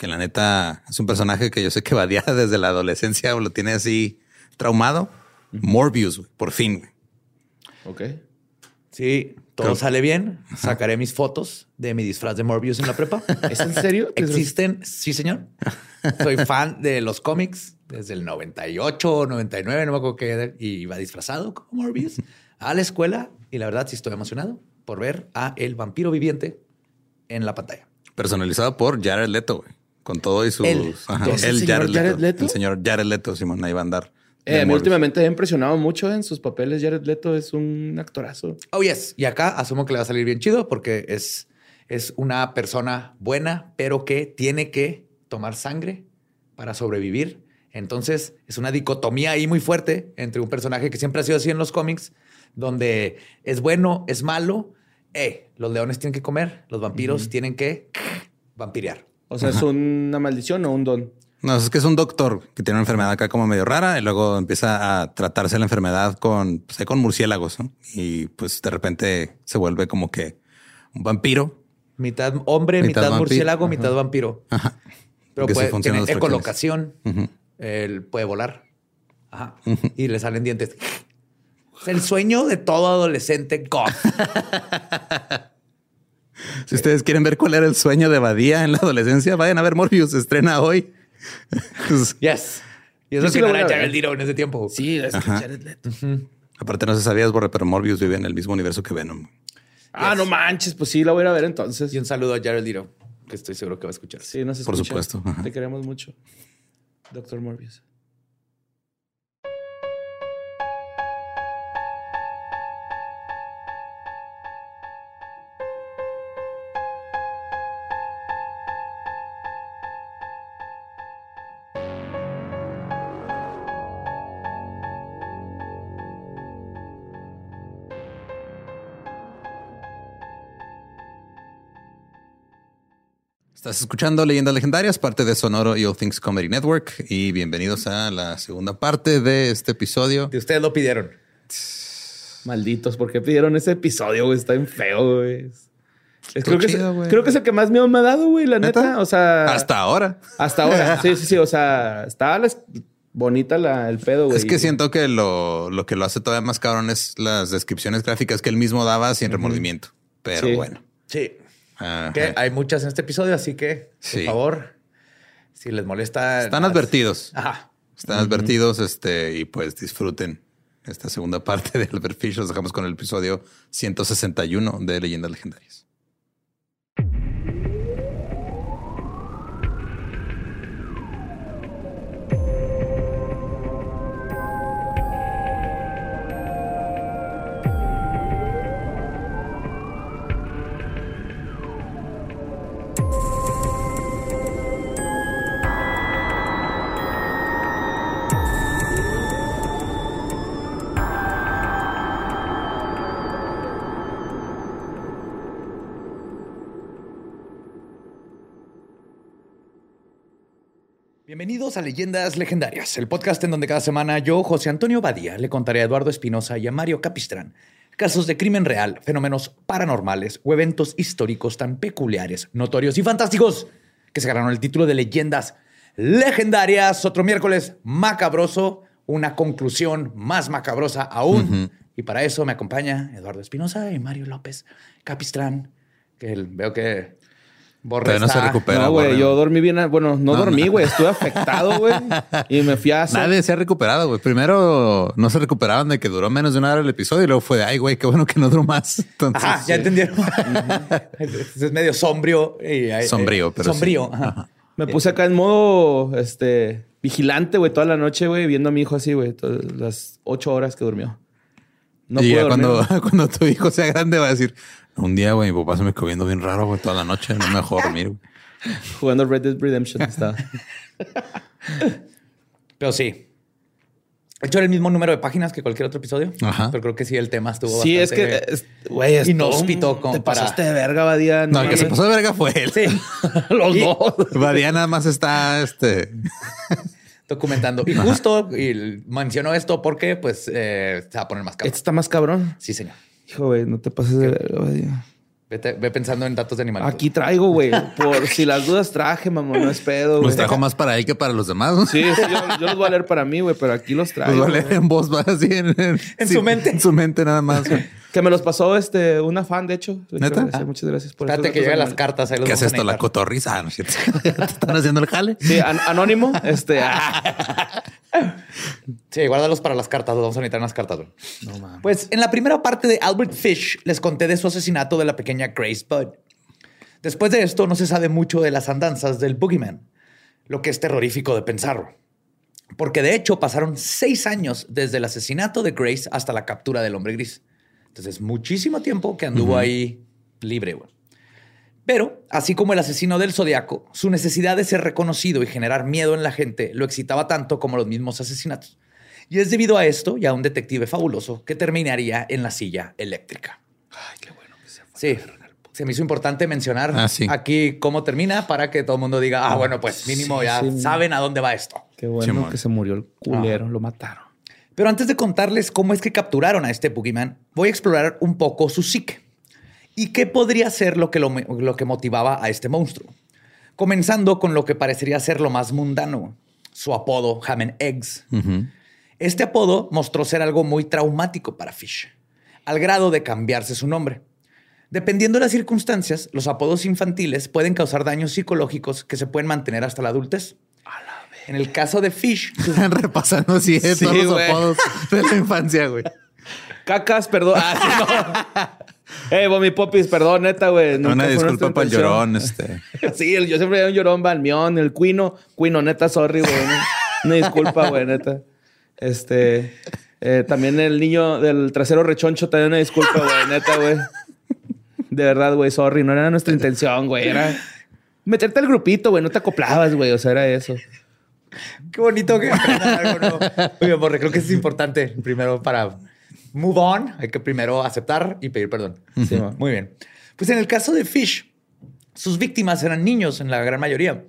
que la neta es un personaje que yo sé que vadía desde la adolescencia o lo tiene así traumado. Morbius, güey, por fin. Ok. Sí, todo sale bien. Sacaré mis fotos de mi disfraz de Morbius en la prepa. ¿Es en serio? Existen, sí, señor. Soy fan de los cómics desde el 98, 99, no me acuerdo qué, y iba disfrazado como Morbius a la escuela. Y la verdad, sí estoy emocionado por ver a el vampiro viviente en la pantalla. Personalizado por Jared Leto, güey. Con todo y sus... Él. Ajá, ¿Es el señor Jared, Jared Leto. Leto? El señor Jared Leto, Simón, ahí va a andar. Eh, últimamente me ha impresionado mucho en sus papeles. Jared Leto es un actorazo. Oh, yes. Y acá asumo que le va a salir bien chido porque es, es una persona buena, pero que tiene que tomar sangre para sobrevivir. Entonces es una dicotomía ahí muy fuerte entre un personaje que siempre ha sido así en los cómics, donde es bueno, es malo. Eh, los leones tienen que comer, los vampiros tienen que vampirear. O sea, ¿es una maldición o un don? No, es que es un doctor que tiene una enfermedad acá como medio rara y luego empieza a tratarse la enfermedad con, pues, con murciélagos ¿no? y pues de repente se vuelve como que un vampiro. Mitad hombre, Mitad mitad, vampiro. murciélago, Ajá. mitad vampiro. Ajá. Pero puede tener ecolocación. Él puede volar. Ajá. Y le salen dientes. Es el sueño de todo adolescente goth. Si ustedes quieren ver cuál era el sueño de Badía en la adolescencia, vayan a ver Morbius, se estrena hoy. Yes. Y eso Yo sí que no era. Jared Leto en ese tiempo. Sí, es que Ajá. Jared Leto. aparte no se sabías, Borre, pero Morbius vive en el mismo universo que Venom. Ah, no manches. Pues sí, la voy a ir a ver entonces. Y un saludo a Jared Leto, que estoy seguro que va a escuchar. Sí, nos Por escucha. supuesto. Ajá. Te queremos mucho. Doctor Morbius. Estás escuchando Leyendas Legendarias, parte de Sonoro y All Things Comedy Network. Y bienvenidos a la segunda parte de este episodio. De ustedes lo pidieron. Malditos, ¿por qué pidieron ese episodio, güey? Está bien feo, güey. Es- creo, que es, güey. creo que es el que más miedo me ha dado, güey, la neta. ¿Neta? O sea, Hasta ahora. hasta ahora. Sí, sí, sí. O sea, está la- bonita la, el pedo, güey. Es que siento que lo, lo que lo hace todavía más cabrón es las descripciones gráficas que él mismo daba sin remordimiento. Pero Sí. bueno. Sí. Ajá. Que hay muchas en este episodio, así que, por favor, si les molesta. Están las- advertidos. Ajá. Están advertidos este, y pues disfruten esta segunda parte del Albert Fish. Los dejamos con el episodio 161 de Leyendas Legendarias. Bienvenidos a Leyendas Legendarias, el podcast en donde cada semana yo, José Antonio Badía, le contaré a Eduardo Espinosa y a Mario Capistrán casos de crimen real, fenómenos paranormales o eventos históricos tan peculiares, notorios y fantásticos que se ganaron el título de leyendas legendarias. Otro miércoles macabroso, una conclusión más macabrosa aún. Y para eso me acompaña Eduardo Espinosa y Mario López Capistrán, que veo que Borre Todavía no se recupera. no, güey, yo dormí bien. Bueno, no, No, dormí, no. güey. Estuve afectado, güey. Y me fui a hacer. Nadie se ha recuperado, güey. Primero no se recuperaban de que duró menos de una hora el episodio y luego fue de, ay, güey, qué bueno que no duró más. Entonces, Ajá, ya entendieron. es medio sombrío. y- eh, Sombrío, pero sí. Sombrío. ajá. Me puse acá en modo este vigilante, güey, toda la noche, güey, viendo a mi hijo así, güey, todas las ocho horas que durmió. No y ya cuando, cuando tu hijo sea grande va a decir, un día, güey, mi papá se me quedó viendo bien raro, güey, toda la noche. No me dejó dormir. güey". jugando Red Dead Redemption. Estaba. Pero sí. De hecho, era el mismo número de páginas que cualquier otro episodio. Ajá. Pero creo que sí, el tema estuvo sí, es que, bastante- es- güey, es inhóspito como Te para- pasaste de verga, Badía. No, el que se pasó de verga fue él. Sí. Los Y- dos. Badía nada más está, este... documentando. Y justo y menciono esto porque, pues, eh, se va a poner más Este cabrón. está más cabrón. Sí, señor. Hijo, güey, no te pases de. Vete- ve pensando en datos de animales. Aquí traigo, güey. Por si las dudas traje, mamón. No es pedo, güey. Los trajo más para él que para los demás. ¿no? Sí, sí, yo, yo los voy a leer para mí, güey, pero aquí los traigo. Los va a leer en voz, va así en, En su mente. En su mente nada más. Que me los pasó este una fan, de hecho. ¿Neta? Muchas gracias por Espérate que lleguen las cartas. Ahí los ¿Qué es esto? La cotorriza. Ah. ¿Te están haciendo el jale? Sí, an- anónimo. Este. Sí, guárdalos para las cartas. Los vamos a necesitar en las cartas. No. Pues en la primera parte de Albert Fish les conté de su asesinato de la pequeña Grace Budd. Después de esto no se sabe mucho de las andanzas del Boogeyman, lo que es terrorífico de pensarlo. Porque de hecho pasaron seis años desde el asesinato de Grace hasta la captura del hombre gris. Entonces, muchísimo tiempo que anduvo ahí libre. güey. Pero, así como el asesino del zodiaco, su necesidad de ser reconocido y generar miedo en la gente lo excitaba tanto como los mismos asesinatos. Y es debido a esto y a un detective fabuloso que terminaría en la silla eléctrica. Ay, qué bueno que se fue. Sí. Se me hizo importante mencionar Ah, sí. aquí cómo termina para que todo el mundo diga, ah, bueno, pues mínimo Sí, ya sí. saben a dónde va esto. Qué bueno que se murió el culero. Lo mataron. Pero antes de contarles cómo es que capturaron a este Boogeyman, voy a explorar un poco su psique y qué podría ser lo que, lo, lo que motivaba a este monstruo. Comenzando con lo que parecería ser lo más mundano, su apodo Ham and Eggs. Este apodo mostró ser algo muy traumático para Fish, al grado de cambiarse su nombre. Dependiendo de las circunstancias, los apodos infantiles pueden causar daños psicológicos que se pueden mantener hasta la adultez. En el caso de Fish, Están repasando así eh, Sí, todos los apodos de la infancia, güey. Cacas, perdón. Ah, sí, no. Ey, Bomi Popis, perdón, neta, güey. Una disculpa para el llorón. Este. Sí, el- yo siempre era un llorón balmión, el cuino, cuino, neta, sorry, güey. Una, una disculpa, güey, neta. Este, eh, también el niño del trasero rechoncho, también una disculpa, güey, neta, güey. De verdad, güey, sorry, no era nuestra intención, güey. Era meterte al grupito, güey, no te acoplabas, güey, o sea, era eso. Qué bonito que algo nuevo. Oye, Borre, creo que es importante. Primero para move on, hay que primero aceptar y pedir perdón. Sí. Muy bien. Pues en el caso de Fish, sus víctimas eran niños en la gran mayoría,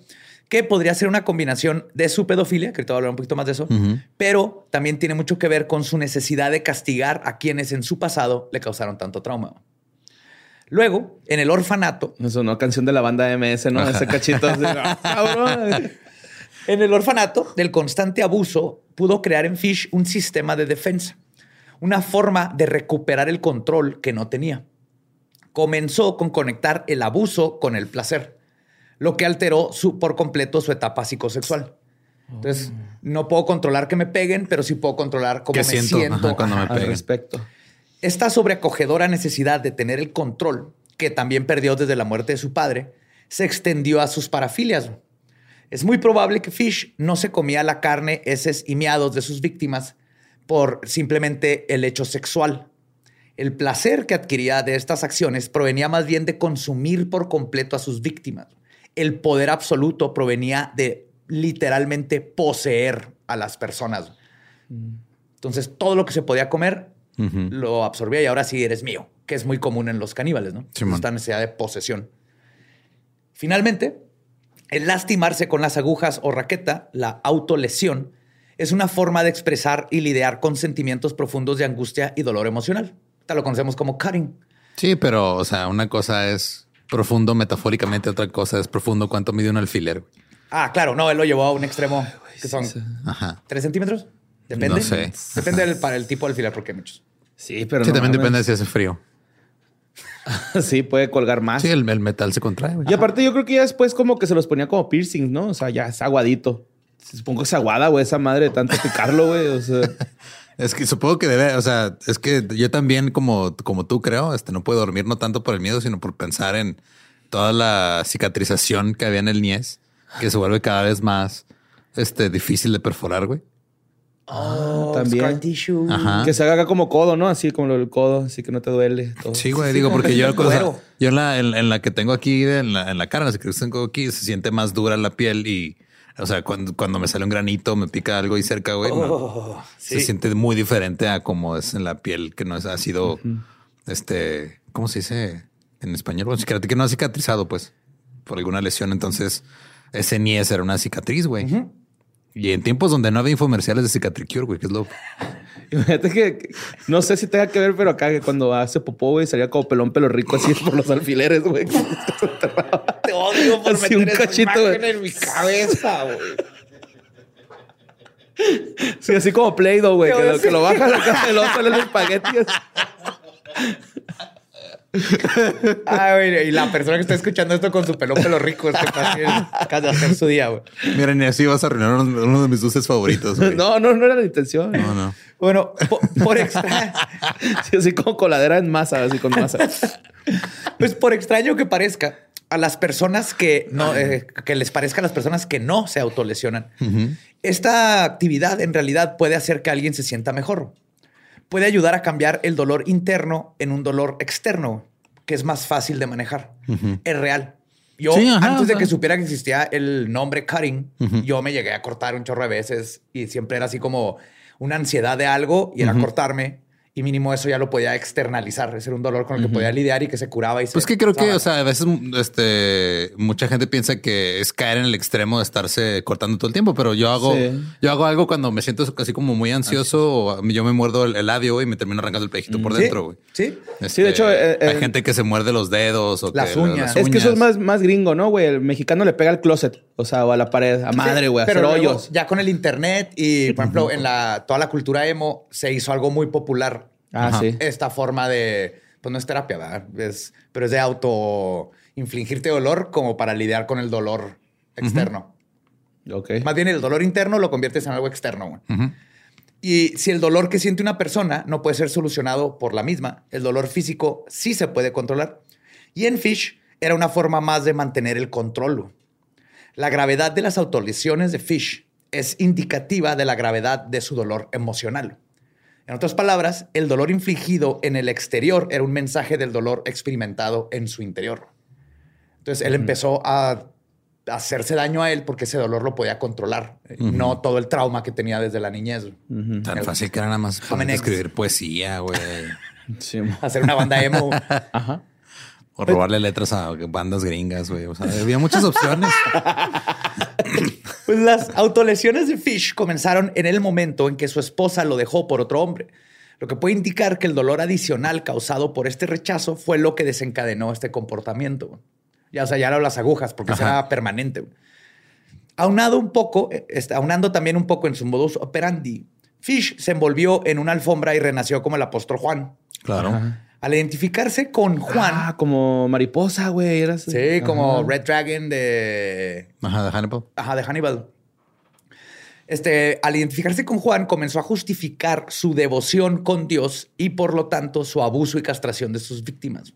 que podría ser una combinación de su pedofilia, que ahorita voy a hablar un poquito más de eso, pero también tiene mucho que ver con su necesidad de castigar a quienes en su pasado le causaron tanto trauma. Luego, en el orfanato, Me sonó canción de la banda MS, ¿no? Ese cachito. así, "Ah, cabrón. En el orfanato, del constante abuso pudo crear en Fish un sistema de defensa, una forma de recuperar el control que no tenía. Comenzó con conectar el abuso con el placer, lo que alteró su- por completo su etapa psicosexual. Entonces, no puedo controlar que me peguen, pero sí puedo controlar cómo ¿Qué me siento? siento. Ajá, cuando me Ajá. Al peguen. respecto. Esta sobreacogedora necesidad de tener el control, que también perdió desde la muerte de su padre, se extendió a sus parafilias. Es muy probable que Fish no se comía la carne, heces y miados de sus víctimas por simplemente el hecho sexual. El placer que adquiría de estas acciones provenía más bien de consumir por completo a sus víctimas. El poder absoluto provenía de literalmente poseer a las personas. Entonces, todo lo que se podía comer lo absorbía y ahora sí eres mío, que es muy común en los caníbales, ¿no? Simón. Esta necesidad de posesión. Finalmente, el lastimarse con las agujas o raqueta, la autolesión, es una forma de expresar y lidiar con sentimientos profundos de angustia y dolor emocional. Te lo conocemos como cutting. Sí, pero, o sea, una cosa es profundo metafóricamente, otra cosa es profundo cuánto mide un alfiler. Ah, claro, no, él lo llevó a un extremo que son Ajá. tres centímetros. Depende. No sé. Depende del, para el tipo de alfiler, porque hay muchos. Sí, pero sí, no también depende de si hace frío. sí, puede colgar más. Sí, el, el metal se contrae. güey. Y aparte yo creo que ya después como que se los ponía como piercings, ¿no? O sea, ya es aguadito. Supongo que es aguada, güey, esa madre de tanto picarlo, güey. O sea, Es que supongo que debe, o sea, es que yo también como, como tú creo, este no puedo dormir no tanto por el miedo, sino por pensar en toda la cicatrización que había en el niés, que se vuelve cada vez más este difícil de perforar, güey. Oh, también. scar tissue. Ajá. que se haga como codo, ¿no? Así como lo del codo, así que no te duele. todo. Sí, güey, digo, porque yo, cuero. yo en la, en, en la que tengo aquí, en la, en la cara, en la que tengo aquí, se siente más dura la piel y, o sea, cuando, cuando me sale un granito, me pica algo y cerca, güey, no, Oh, se siente muy diferente a como es en la piel, que no es, ha sido, este, ¿cómo se dice en español? Bueno, cicatriz, que no ha cicatrizado, pues, por alguna lesión. Entonces, ese niés era una cicatriz, güey. Y en tiempos donde no había infomerciales de Cicatricure, güey, que es lo... Imagínate que, no sé si tenga que ver, pero acá que cuando hace popó, güey, salía como pelón pelo rico así por los alfileres, güey. Te odio por Así un meter esa cachito, imagen en mi cabeza, güey. Sí, así como Play-Doh, güey, que, lo- que lo bajas acá y luego sale el espagueti. Ah, y la persona que está escuchando esto con su pelo pelo rico es que acaba de hacer su día, güey. Mira, ni así vas a arruinar uno, uno de mis dulces favoritos, güey. No, no, no era la intención. no, no. Bueno, po- por, extra, Sí, así como coladera en masa, así con masa. pues por extraño que parezca, a las personas que no, eh, que les parezca a las personas que no se autolesionan, esta actividad en realidad puede hacer que alguien se sienta mejor. Puede ayudar a cambiar el dolor interno en un dolor externo, que es más fácil de manejar. Es real. Yo, Sí, ajá, antes de ajá. que supiera que existía el nombre cutting, yo me llegué a cortar un chorro de veces y siempre era así como una ansiedad de algo y era cortarme. Y mínimo eso ya lo podía externalizar. Ese era un dolor con el que podía lidiar y que se curaba y se Pues que creo que, o sea, a veces este, mucha gente piensa que es caer en el extremo de estarse cortando todo el tiempo, pero yo hago, Sí. yo hago algo cuando me siento así como muy ansioso o yo me muerdo el, el labio y me termino arrancando el pejito por Sí, dentro. güey. Sí. Sí, de hecho, eh, hay eh, gente que se muerde los dedos o Las que- uñas. Es que eso es más, más gringo, ¿no, güey? El mexicano le pega al closet, o sea, o a la pared, a madre, güey, a Pero hacer hoyos. Ya con el internet y, por ejemplo, en la toda la cultura emo se hizo algo muy popular. Ah, Ajá. sí. Esta forma de, pues no es terapia, ¿verdad? Es, pero es de auto infligirte dolor como para lidiar con el dolor externo. Ok. Más bien el dolor interno lo conviertes en algo externo. güey. Ujú. Y si el dolor que siente una persona no puede ser solucionado por la misma, el dolor físico sí se puede controlar. Y en Fish era una forma más de mantener el control. La gravedad de las autolesiones de Fish es indicativa de la gravedad de su dolor emocional. En otras palabras, el dolor infligido en el exterior era un mensaje del dolor experimentado en su interior. Entonces él empezó a hacerse daño a él porque ese dolor lo podía controlar, eh, no todo el trauma que tenía desde la niñez. Tan fácil que era nada más escribir poesía, güey. Sí. Hacer una banda emo. Ajá. O robarle letras a bandas gringas, güey. O sea, había muchas opciones. Pues las autolesiones de Fish comenzaron en el momento en que su esposa lo dejó por otro hombre, lo que puede indicar que el dolor adicional causado por este rechazo fue lo que desencadenó este comportamiento. Ya, o sea, ya eran las agujas, porque será permanente. Aunado un poco, eh, este, aunando también un poco en su modus operandi, Fish se envolvió en una alfombra y renació como el apóstol Juan. Claro. Al identificarse con Juan, Ah, como mariposa, güey. Era así. sí, como Ajá. Red Dragon de Ajá, de Hannibal. Ajá, de Hannibal. Este, al identificarse con Juan, comenzó a justificar su devoción con Dios y por lo tanto su abuso y castración de sus víctimas.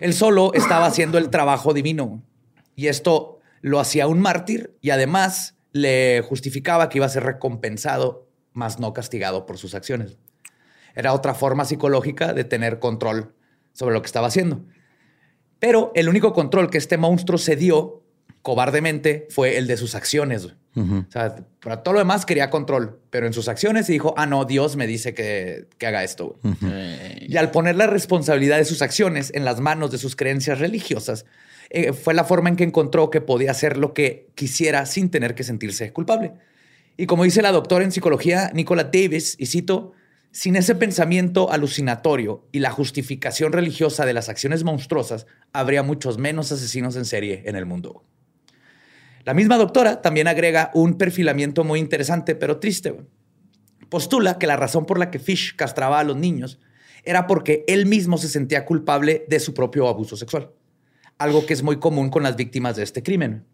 Él solo estaba haciendo el trabajo divino y esto lo hacía un mártir y además le justificaba que iba a ser recompensado, más no castigado por sus acciones. Era otra forma psicológica de tener control sobre lo que estaba haciendo. Pero el único control que este monstruo se dio cobardemente fue el de sus acciones. O sea, para todo lo demás quería control, pero en sus acciones se dijo, ah, no, Dios me dice que, que haga esto. güey". Y al poner la responsabilidad de sus acciones en las manos de sus creencias religiosas, eh, fue la forma en que encontró que podía hacer lo que quisiera sin tener que sentirse culpable. Y como dice la doctora en psicología Nicola Davis, y cito, Sin ese pensamiento alucinatorio y la justificación religiosa de las acciones monstruosas, habría muchos menos asesinos en serie en el mundo. La misma doctora también agrega un perfilamiento muy interesante, pero triste. Postula que la razón por la que Fish castraba a los niños era porque él mismo se sentía culpable de su propio abuso sexual, algo que es muy común con las víctimas de este crimen.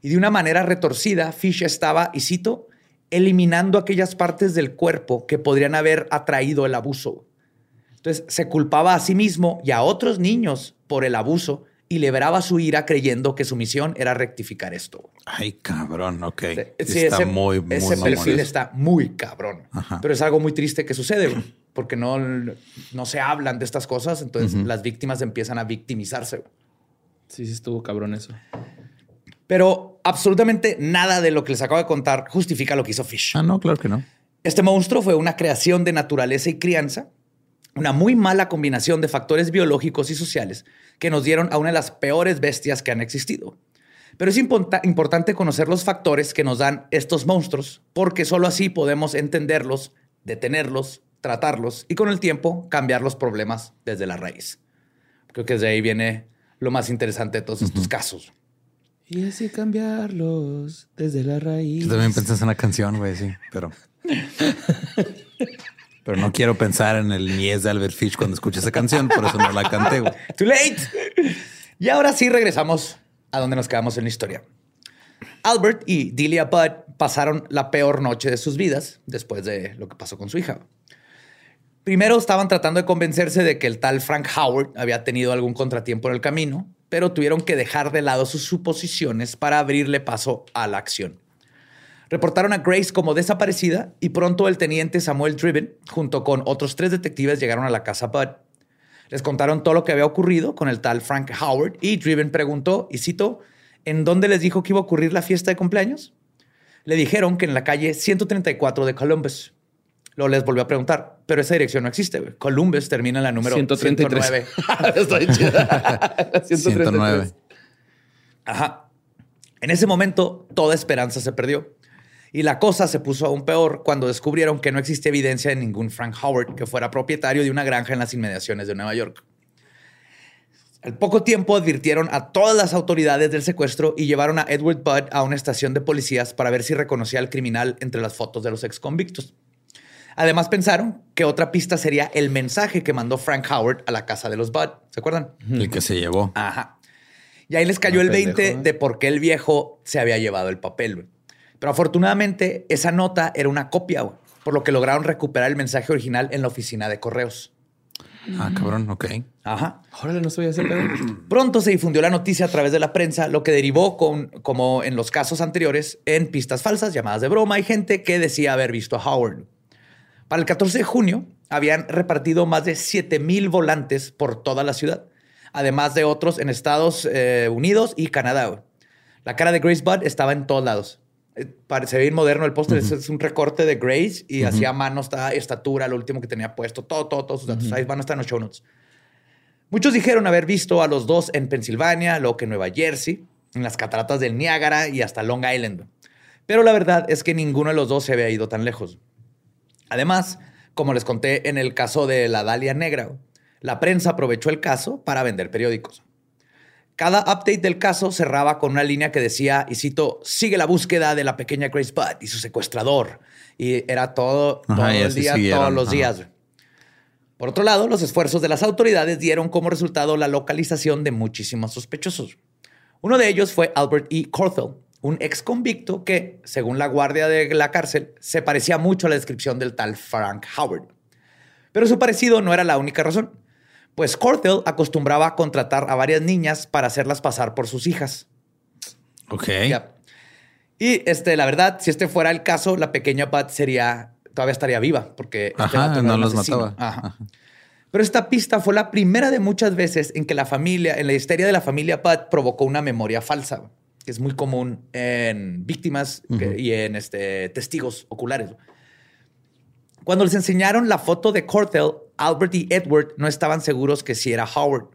Y de una manera retorcida, Fish estaba, y cito, eliminando aquellas partes del cuerpo que podrían haber atraído el abuso. Entonces se culpaba a sí mismo y a otros niños por el abuso y liberaba su ira creyendo que su misión era rectificar esto. Ay, cabrón, ok. Sí, está ese, muy, muy ese mamón perfil está muy cabrón. Ajá. Pero es algo muy triste que sucede, porque no, no se hablan de estas cosas, entonces las víctimas empiezan a victimizarse. Sí, sí estuvo cabrón eso. Pero absolutamente nada de lo que les acabo de contar justifica lo que hizo Fish. Ah, no, claro que no. Este monstruo fue una creación de naturaleza y crianza, una muy mala combinación de factores biológicos y sociales que nos dieron a una de las peores bestias que han existido. Pero es importante conocer los factores que nos dan estos monstruos, porque solo así podemos entenderlos, detenerlos, tratarlos y con el tiempo cambiar los problemas desde la raíz. Creo que desde ahí viene lo más interesante de todos estos casos. Y así cambiarlos desde la raíz. Yo también pensé en una canción, güey, sí, pero. pero no quiero pensar en el Mies de Albert Fish cuando escuché esa canción, por eso no la canté, güey. Too late. Y ahora sí regresamos a donde nos quedamos en la historia. Albert y Delia Budd pasaron la peor noche de sus vidas después de lo que pasó con su hija. Primero estaban tratando de convencerse de que el tal Frank Howard había tenido algún contratiempo en el camino, pero tuvieron que dejar de lado sus suposiciones para abrirle paso a la acción. Reportaron a Grace como desaparecida y pronto el teniente Samuel Driven, junto con otros tres detectives, llegaron a la casa Bud. Les contaron todo lo que había ocurrido con el tal Frank Howard y Driven preguntó, y cito, ¿en dónde les dijo que iba a ocurrir la fiesta de cumpleaños? Le dijeron que en la calle 134 de Columbus. Luego les volvió a preguntar, pero esa dirección no existe. Columbus termina en la número 133. 109. Está bien chida. 109. Ajá. En ese momento, toda esperanza se perdió. Y la cosa se puso aún peor cuando descubrieron que no existía evidencia de ningún Frank Howard que fuera propietario de una granja en las inmediaciones de Nueva York. Al poco tiempo advirtieron a todas las autoridades del secuestro y llevaron a Edward Budd a una estación de policías para ver si reconocía al criminal entre las fotos de los ex convictos. Además pensaron que otra pista sería el mensaje que mandó Frank Howard a la casa de los Budd. ¿Se acuerdan? El que se llevó. Ajá. Y ahí les cayó el 20 pendejo, ¿eh? de por qué el viejo se había llevado el papel. güey. Pero afortunadamente esa nota era una copia, güey, por lo que lograron recuperar el mensaje original en la oficina de correos. Ah, cabrón, ok. Ajá. Órale, no sabía ese pedo. Pronto se difundió la noticia a través de la prensa, lo que derivó con, como en los casos anteriores, en pistas falsas, llamadas de broma y gente que decía haber visto a Howard. Para el 14 de junio habían repartido más de 7 mil volantes por toda la ciudad, además de otros en Estados eh, Unidos y Canadá. La cara de Grace Budd estaba en todos lados. Eh, Parece bien moderno el póster, es- es un recorte de Grace y hacía mano, está estatura, lo último que tenía puesto, todo, todo, todos sus datos. Ahí van a estar en los show notes. Muchos dijeron haber visto a los dos en Pensilvania, luego que en Nueva Jersey, en las cataratas del Niágara y hasta Long Island. Pero la verdad es que ninguno de los dos se había ido tan lejos. Además, como les conté en el caso de la Dalia Negra, la prensa aprovechó el caso para vender periódicos. Cada update del caso cerraba con una línea que decía, y cito, sigue la búsqueda de la pequeña Grace Budd y su secuestrador. Y era todo, Ajá, todo y el día, siguieron, todos los ajá. días. Por otro lado, los esfuerzos de las autoridades dieron como resultado la localización de muchísimos sospechosos. Uno de ellos fue Albert E. Corthell, un ex convicto que, según la guardia de la cárcel, se parecía mucho a la descripción del tal Frank Howard. Pero su parecido no era la única razón, pues Corthell acostumbraba a contratar a varias niñas para hacerlas pasar por sus hijas. Ok. Ya. Y este, la verdad, si este fuera el caso, la pequeña Pat sería, todavía estaría viva, porque este Ajá, no los mataba. Ajá. Ajá. Pero esta pista fue la primera de muchas veces en que la familia, en la histeria de la familia Pat, provocó una memoria falsa, que es muy común en víctimas que- y en este, testigos oculares. Cuando les enseñaron la foto de Cortell, Albert y Edward no estaban seguros que sí era Howard.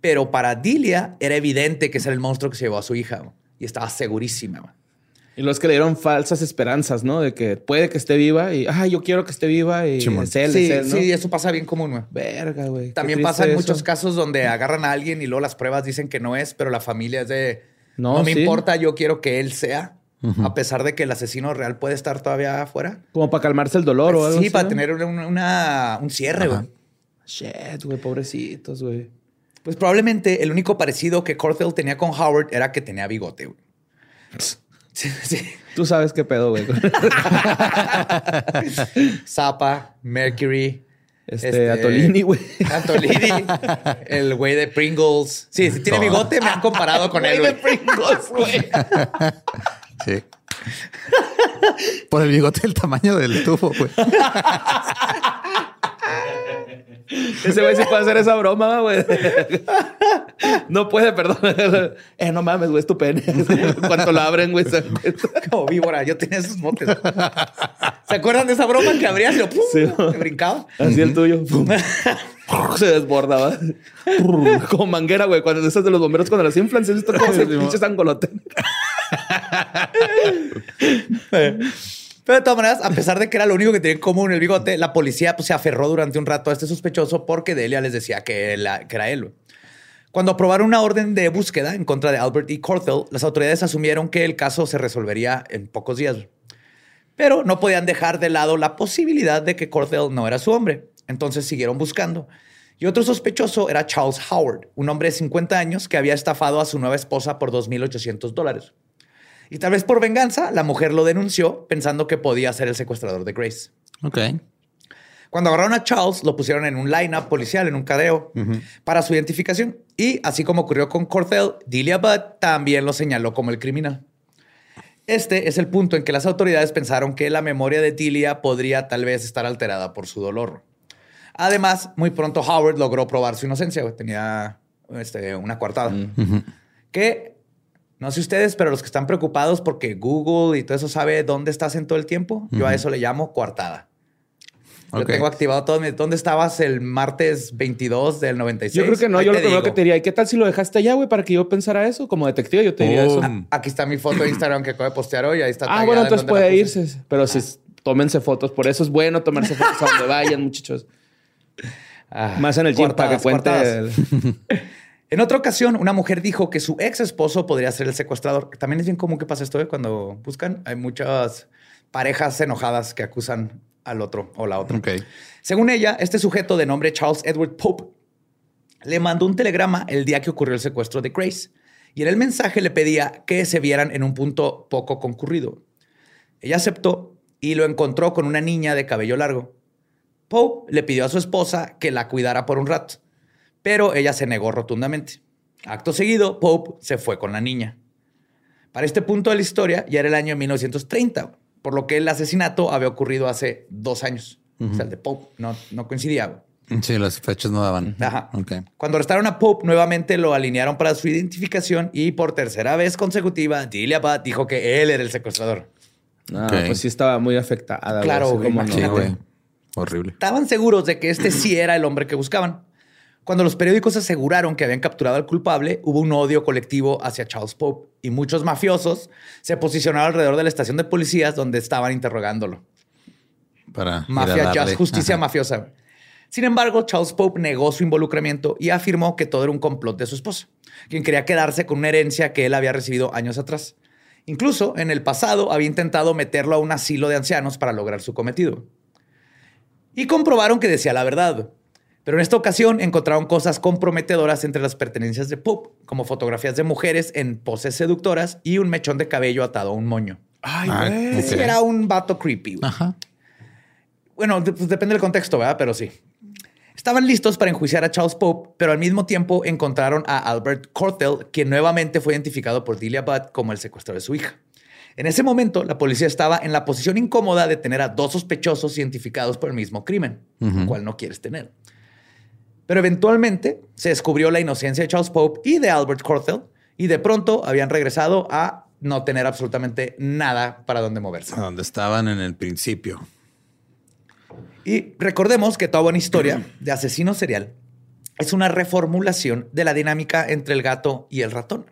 Pero para Delia era evidente que ese era el monstruo que se llevó a su hija. Y estaba segurísima. Y los que le dieron falsas esperanzas, ¿no? De que puede que esté viva y, ah, yo quiero que esté viva y Simón. es él, sí, es él, ¿no? sí, eso pasa bien común. güey. Verga, güey. También pasa en eso. muchos casos donde agarran a alguien y luego las pruebas dicen que no es, pero la familia es de no, No, me sí. importa, yo quiero que él sea, a pesar de que el asesino real puede estar todavía afuera. Como para calmarse el dolor o algo Sí, así, para ¿no? tener una- una- un cierre, güey. Shit, güey, pobrecitos, güey. Pues probablemente el único parecido que Corthell tenía con Howard era que tenía bigote, güey. Sí, sí. Tú sabes qué pedo, güey. Zappa, Mercury. Este, Atolini, güey. Atolini, el güey de Pringles. Sí, si tiene No. bigote, me han comparado con él. güey. Pringles, güey. Sí. Por el bigote del tamaño del tubo, güey. Ese güey sí puede hacer esa broma, güey. No puede, perdón. Eh, no mames, güey, es tu pene. Cuando lo abren, güey, se. Como víbora, yo tenía esos motes. ¿Se acuerdan de esa broma que abrías y lo pum, Sí. te brincaba? Así el tuyo. Pum. Se desbordaba. Como manguera, güey. Cuando esas de los bomberos, cuando las inflan, ¿sí ¿has visto cómo se pinches angolote? Pero de todas maneras, a pesar de que era lo único que tenía en común el bigote, la policía pues, se aferró durante un rato a este sospechoso porque Delia les decía que, era él. Cuando aprobaron una orden de búsqueda en contra de Albert E. Corthell, las autoridades asumieron que el caso se resolvería en pocos días. Pero no podían dejar de lado la posibilidad de que Corthell no era su hombre. Entonces siguieron buscando. Y otro sospechoso era Charles Howard, un hombre de 50 años que había estafado a su nueva esposa por 2.800 dólares. Y tal vez por venganza, la mujer lo denunció pensando que podía ser el secuestrador de Grace. Ok. Cuando agarraron a Charles, lo pusieron en un line-up policial, en un cadeo, para su identificación. Y así como ocurrió con Corthell, Delia Budd también lo señaló como el criminal. Este es el punto en que las autoridades pensaron que la memoria de Delia podría tal vez estar alterada por su dolor. Además, muy pronto Howard logró probar su inocencia. Tenía este, una coartada. Que no sé ustedes, pero los que están preocupados porque Google y todo eso sabe dónde estás en todo el tiempo, yo a eso le llamo coartada. Yo Ok. tengo activado todo. mi- ¿Dónde estabas el martes 22 del 96? Yo creo que no. Ahí Yo lo primero que te diría, ¿y qué tal si lo dejaste allá, güey? Para que yo pensara eso. Como detective, yo te diría eso. Boom. Aquí está mi foto de Instagram que acabo de postear hoy. Ahí está. Ah, bueno, en entonces la puede irse. Pero si tómense fotos. Por eso es bueno tomarse fotos a donde vayan, muchachos. Ah, Más en el gym para que cuente. el- En otra ocasión, una mujer dijo que su ex esposo podría ser el secuestrador. También es bien común que pasa esto ¿eh? cuando buscan. Hay muchas parejas enojadas que acusan al otro o la otra. Según ella, este sujeto de nombre Charles Edward Pope le mandó un telegrama el día que ocurrió el secuestro de Grace. Y en el mensaje le pedía que se vieran en un punto poco concurrido. Ella aceptó y lo encontró con una niña de cabello largo. Pope le pidió a su esposa que la cuidara por un rato, pero ella se negó rotundamente. Acto seguido, Pope se fue con la niña. Para este punto de la historia ya era el año 1930, por lo que el asesinato había ocurrido hace dos años. O sea, el de Pope no, no coincidía. Sí, las fechas no daban. Ajá. Ok. Cuando arrestaron a Pope, nuevamente lo alinearon para su identificación y por tercera vez consecutiva, Delia Budd dijo que él era el secuestrador. No, Ok. pues sí estaba muy afectada. Claro, como no. Sí. Horrible. Estaban seguros de que este sí era el hombre que buscaban. Cuando los periódicos aseguraron que habían capturado al culpable, hubo un odio colectivo hacia Charles Pope y muchos mafiosos se posicionaron alrededor de la estación de policías donde estaban interrogándolo. Para Mafia, justicia Ajá. mafiosa. Sin embargo, Charles Pope negó su involucramiento y afirmó que todo era un complot de su esposa, quien quería quedarse con una herencia que él había recibido años atrás. Incluso en el pasado había intentado meterlo a un asilo de ancianos para lograr su cometido. Y comprobaron que decía la verdad. Pero en esta ocasión encontraron cosas comprometedoras entre las pertenencias de Pope, como fotografías de mujeres en poses seductoras y un mechón de cabello atado a un moño. Ay, Ah, güey. era un vato creepy. güey. Ajá. Bueno, de- pues depende del contexto, ¿verdad? Pero sí. Estaban listos para enjuiciar a Charles Pope, pero al mismo tiempo encontraron a Albert Cortell, quien nuevamente fue identificado por Delia Budd como el secuestrador de su hija. En ese momento, la policía estaba en la posición incómoda de tener a dos sospechosos identificados por el mismo crimen, lo cual no quieres tener. Pero eventualmente se descubrió la inocencia de Charles Pope y de Albert Cortell, y de pronto habían regresado a no tener absolutamente nada para dónde moverse. A donde estaban en el principio. Y recordemos que toda buena historia de asesino serial es una reformulación de la dinámica entre el gato y el ratón.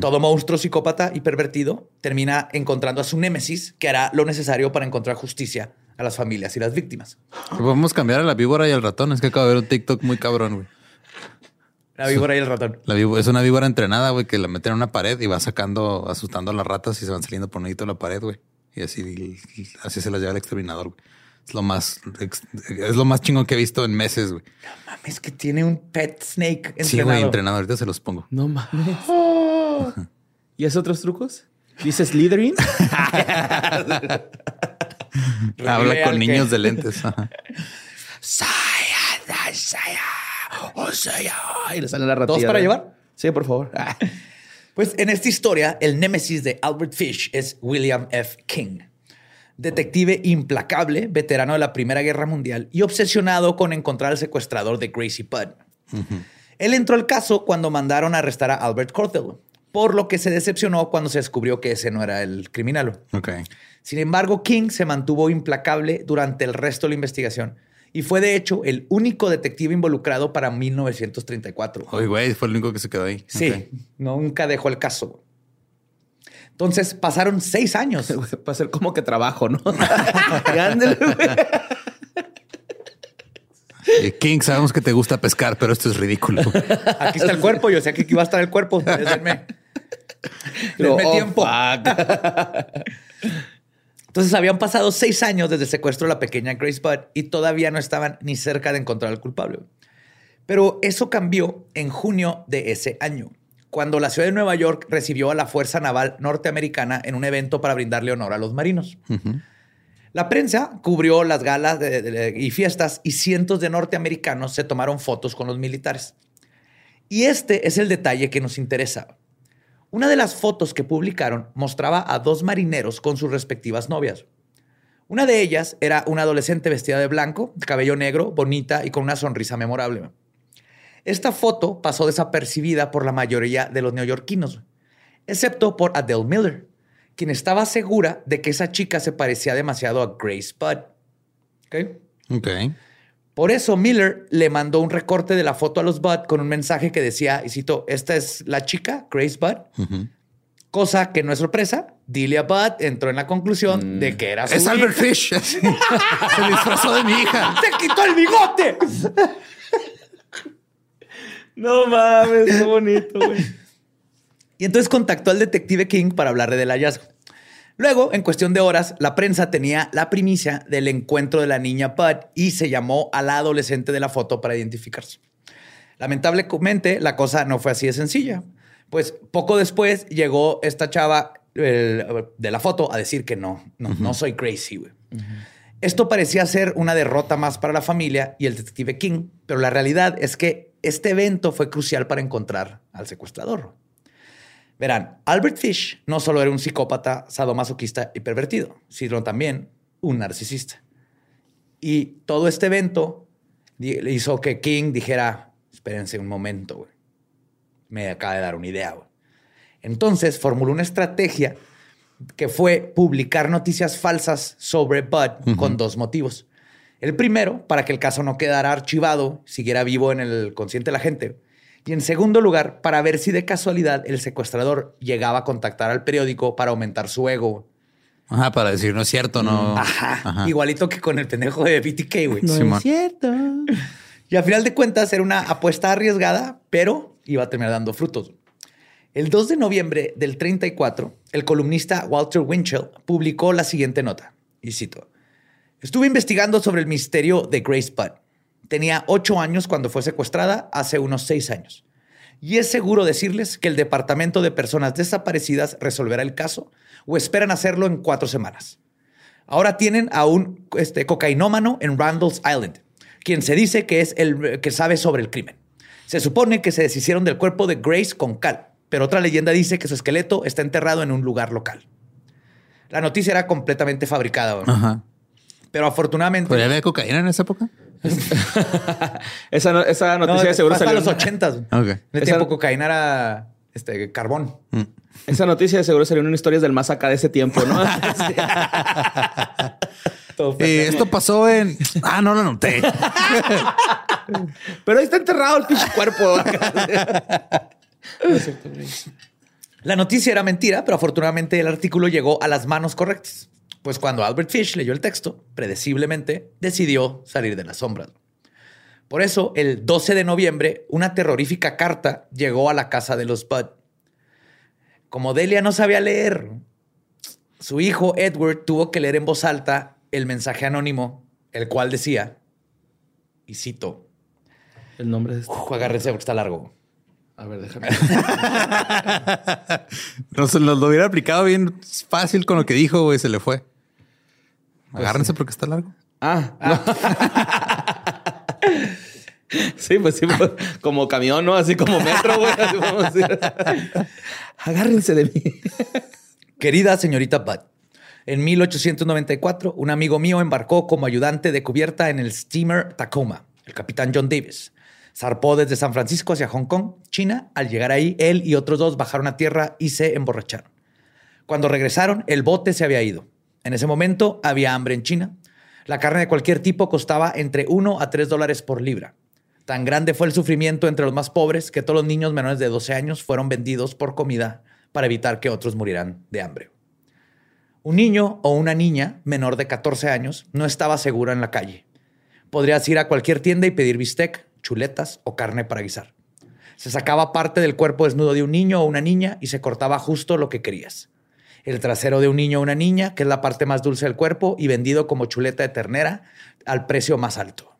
Todo monstruo psicópata y pervertido termina encontrando a su némesis que hará lo necesario para encontrar justicia a las familias y las víctimas. Podemos cambiar a la víbora y al ratón. Es que acabo de ver un TikTok muy cabrón, güey. La víbora y el ratón. La víbora- es una víbora entrenada, güey, que la meten en una pared y va sacando, asustando a las ratas y se van saliendo por un de la pared, güey. Y así, así se las lleva el exterminador, güey. Es lo más, es lo más chingón que he visto en meses, güey. Mames, que tiene un pet snake entrenado. Sí, güey, entrenado. Ahorita se los pongo. No mames. ¿Y hace otros trucos? ¿Dice Slytherin? Habla con que- niños de lentes. Ay, le sale la ratilla. ¿Todos para llevar? Sí, por favor. Pues en esta historia, el némesis de Albert Fish es William F. King, detective implacable, veterano de la Primera Guerra Mundial y obsesionado con encontrar al secuestrador de Gracie Budd. Él entró al caso cuando mandaron a arrestar a Albert Cordell, por lo que se decepcionó cuando se descubrió que ese no era el criminal. Ok. Sin embargo, King se mantuvo implacable durante el resto de la investigación y fue de hecho el único detective involucrado para 1934. Oye, güey, fue el único que se quedó ahí. Sí, Ok. nunca dejó el caso. Entonces pasaron seis años. Para ser como que trabajo, ¿no? Y ándale, güey. Eh, King, sabemos que te gusta pescar, pero esto es ridículo. Aquí está el cuerpo. Yo sé que aquí va a estar el cuerpo. Denme, denme Oh, tiempo. Entonces habían pasado seis años desde el secuestro de la pequeña Grace Budd y todavía no estaban ni cerca de encontrar al culpable. Pero eso cambió en junio de ese año, cuando la ciudad de Nueva York recibió a la Fuerza Naval Norteamericana en un evento para brindarle honor a los marinos. La prensa cubrió las galas de- de- y fiestas y cientos de norteamericanos se tomaron fotos con los militares. Y este es el detalle que nos interesa. Una de las fotos que publicaron mostraba a dos marineros con sus respectivas novias. Una de ellas era una adolescente vestida de blanco, cabello negro, bonita y con una sonrisa memorable. Esta foto pasó desapercibida por la mayoría de los neoyorquinos, excepto por Adele Miller, quien estaba segura de que esa chica se parecía demasiado a Grace Budd. ¿Ok? Ok. Por eso Miller le mandó un recorte de la foto a los Budd con un mensaje que decía, y cito, esta es la chica, Grace. Ujú. Cosa que no es sorpresa, Delia Budd entró en la conclusión de que era su Es hija. Albert Fish. Se disfrazó de mi hija. ¡Se quitó el bigote! No mames, qué bonito, güey. Y entonces contactó al detective King para hablarle del hallazgo. Luego, en cuestión de horas, la prensa tenía la primicia del encuentro de la niña Bud y se llamó a la adolescente de la foto para identificarse. Lamentablemente, la cosa no fue así de sencilla. Pues poco después llegó esta chava el- de la foto a decir que no, no, no soy crazy, güey. Esto parecía ser una derrota más para la familia y el detective King, pero la realidad es que este evento fue crucial para encontrar al secuestrador. Verán, Albert Fish no solo era un psicópata, sadomasoquista y pervertido, sino también un narcisista. Y todo este evento hizo que King dijera, espérense un momento, güey. Me acaba de dar una idea, güey. Entonces formuló una estrategia que fue publicar noticias falsas sobre Bud con dos motivos. El primero, para que el caso no quedara archivado, siguiera vivo en el consciente de la gente. Y en segundo lugar, para ver si de casualidad el secuestrador llegaba a contactar al periódico para aumentar su ego. Ajá, para decir no es cierto, no. Ajá. Ajá. Igualito que con el pendejo de BTK, güey. No Simón. es cierto. Y a final de cuentas era una apuesta arriesgada, pero iba a terminar dando frutos. El 2 de noviembre del 34, el columnista Walter Winchell publicó la siguiente nota, y cito, Estuve investigando sobre el misterio de Grace Budd. Tenía ocho años cuando fue secuestrada hace unos seis años. Y es seguro decirles que el Departamento de Personas Desaparecidas resolverá el caso o esperan hacerlo en cuatro semanas. Ahora tienen a un este, cocainómano en Randall's Island, quien se dice que es el que sabe sobre el crimen. Se supone que se deshicieron del cuerpo de Grace con cal, pero otra leyenda dice que su esqueleto está enterrado en un lugar local. La noticia era completamente fabricada, ¿no? Ajá. pero afortunadamente... ¿Pero ya había cocaína en esa época? Esa, no- esa No, noticia de seguro hasta salió. los ochentas. Ok. En el Esa- tiempo cocaína era este, carbón. Esa noticia de seguro salió en historias del más acá de ese tiempo, ¿no? Eh, esto pasó en. Ah, no lo noté. Pero ahí está enterrado el pinche cuerpo. La noticia era mentira, pero afortunadamente el artículo llegó a las manos correctas. Pues cuando Albert Fish leyó el texto, predeciblemente decidió salir de las sombras. Por eso, el 12 de noviembre, una terrorífica carta llegó a la casa de los Bud. Como Delia no sabía leer, su hijo Edward tuvo que leer en voz alta el mensaje anónimo, el cual decía, y cito, El nombre de este. Uf, agárrense porque está largo. A ver, déjame. Nos, nos lo hubiera aplicado bien fácil con lo que dijo, güey, se le fue. Agárrense porque está largo. Ah, Sí, pues sí, pues, como camión, ¿no? Así como metro, güey. Así vamos a decir. Agárrense de mí. Querida señorita Budd, en 1894 un amigo mío embarcó como ayudante de cubierta en el steamer Tacoma, el capitán John Davis. Zarpó desde San Francisco hacia Hong Kong, China. Al llegar ahí, él y otros dos bajaron a tierra y se emborracharon. Cuando regresaron, el bote se había ido. En ese momento había hambre en China. La carne de cualquier tipo costaba entre 1 a 3 dólares por libra. Tan grande fue el sufrimiento entre los más pobres que todos los niños menores de 12 años fueron vendidos por comida para evitar que otros murieran de hambre. Un niño o una niña menor de 14 años no estaba seguro en la calle. Podrías ir a cualquier tienda y pedir bistec, chuletas o carne para guisar. Se sacaba parte del cuerpo desnudo de un niño o una niña y se cortaba justo lo que querías. El trasero de un niño o una niña, que es la parte más dulce del cuerpo, y vendido como chuleta de ternera al precio más alto.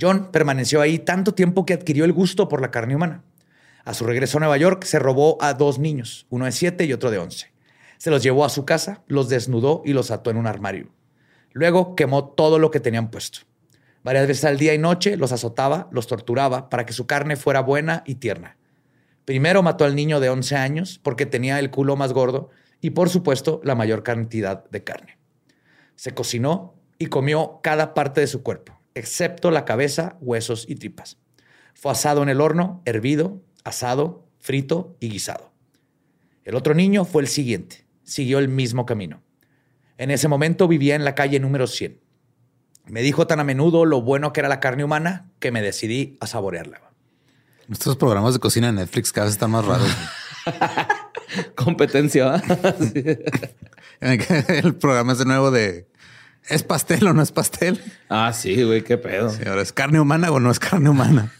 John permaneció ahí tanto tiempo que adquirió el gusto por la carne humana. A su regreso a Nueva York se robó a dos niños, uno de siete y otro de once. Se los llevó a su casa, los desnudó y los ató en un armario. Luego quemó todo lo que tenían puesto. Varias veces al día y noche los azotaba, los torturaba para que su carne fuera buena y tierna. Primero mató al niño de 11 años porque tenía el culo más gordo y por supuesto la mayor cantidad de carne. Se cocinó y comió cada parte de su cuerpo, excepto la cabeza, huesos y tripas. Fue asado en el horno, hervido, asado, frito y guisado. El otro niño fue el siguiente. Siguió el mismo camino. En ese momento vivía en la calle número 100. Me dijo tan a menudo lo bueno que era la carne humana que me decidí a saborearla. Estos programas de cocina en Netflix cada vez están más raros. Competencia. El programa es de nuevo de ¿es pastel o no es pastel? Ah, sí, güey, qué pedo. Sí, ahora es carne humana o no es carne humana.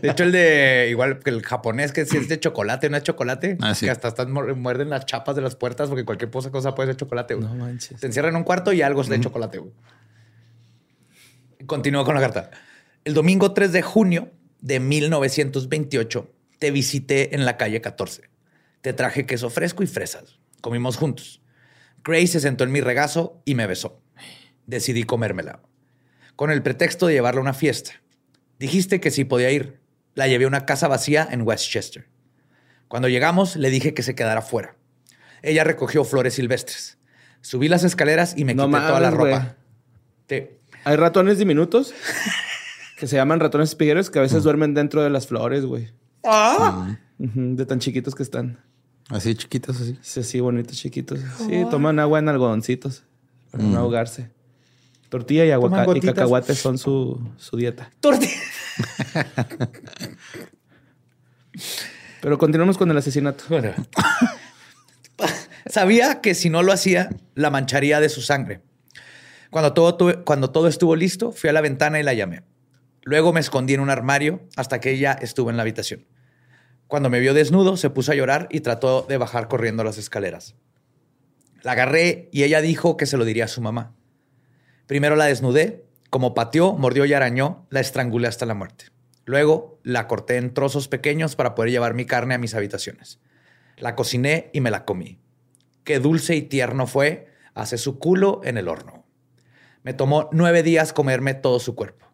De hecho, el de igual que el japonés, que si es de chocolate, no es chocolate, Ah, sí. que hasta están mu- muerden las chapas de las puertas porque cualquier cosa, puede ser chocolate. güey. No manches. Te encierran en un cuarto y algo es de chocolate. güey. Continúo con la carta. El domingo 3 de junio de 1928 te visité en la calle 14. Te traje queso fresco y fresas. Comimos juntos. Grace se sentó en mi regazo y me besó. Decidí comérmela. Con el pretexto de llevarla a una fiesta. Dijiste que sí podía ir. La llevé a una casa vacía en Westchester. Cuando llegamos, le dije que se quedara fuera. Ella recogió flores silvestres. Subí las escaleras y me No quité toda la ropa. Sí. Hay ratones diminutos que se llaman ratones espigueros que a veces duermen dentro de las flores, güey. Ujú, De tan chiquitos que están. Así chiquitos, así. Sí, así bonitos, chiquitos. Sí, toman agua en algodoncitos para no ahogarse. Tortilla y, aguaca- y gotitas. cacahuates son su, su dieta. Torti- Pero continuamos con el asesinato. Bueno. Sabía que si no lo hacía, la mancharía de su sangre. Cuando todo, tuve- cuando todo estuvo listo, fui a la ventana y la llamé. Luego me escondí en un armario hasta que ella estuvo en la habitación. Cuando me vio desnudo, se puso a llorar y trató de bajar corriendo las escaleras. La agarré y ella dijo que se lo diría a su mamá. Primero la desnudé, como pateó, mordió y arañó, la estrangulé hasta la muerte. Luego la corté en trozos pequeños para poder llevar mi carne a mis habitaciones. La cociné y me la comí. Qué dulce y tierno fue, hace su culo en el horno. Me tomó nueve días comerme todo su cuerpo.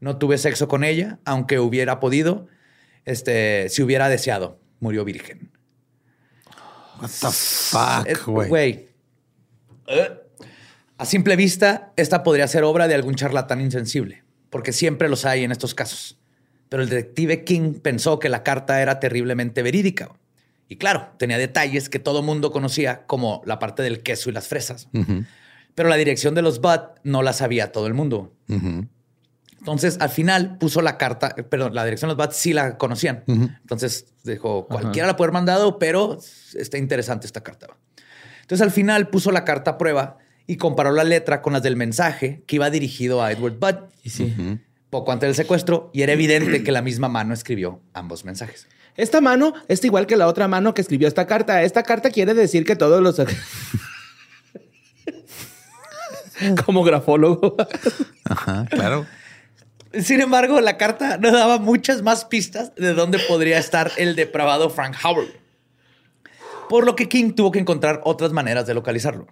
No tuve sexo con ella, aunque hubiera podido, este, si hubiera deseado. Murió virgen. What the fuck, güey. Eh. A simple vista, esta podría ser obra de algún charlatán insensible, porque siempre los hay en estos casos. Pero el detective King pensó que la carta era terriblemente verídica. Y claro, tenía detalles que todo mundo conocía, como la parte del queso y las fresas. Pero la dirección de los Bud no la sabía todo el mundo. Entonces, al final puso la carta, perdón, la dirección de los Bats sí la conocían. Entonces dijo, cualquiera la puede haber mandado, pero está interesante esta carta. Entonces, al final puso la carta a prueba y comparó la letra con las del mensaje que iba dirigido a Edward Budd. Y sí. Poco antes del secuestro, y era evidente que la misma mano escribió ambos mensajes. Esta mano es igual que la otra mano que escribió esta carta. Esta carta quiere decir que todos los... Como grafólogo. Ajá, claro. Sin embargo, la carta no daba muchas más pistas de dónde podría estar el depravado Frank Howard. Por lo que King tuvo que encontrar otras maneras de localizarlo.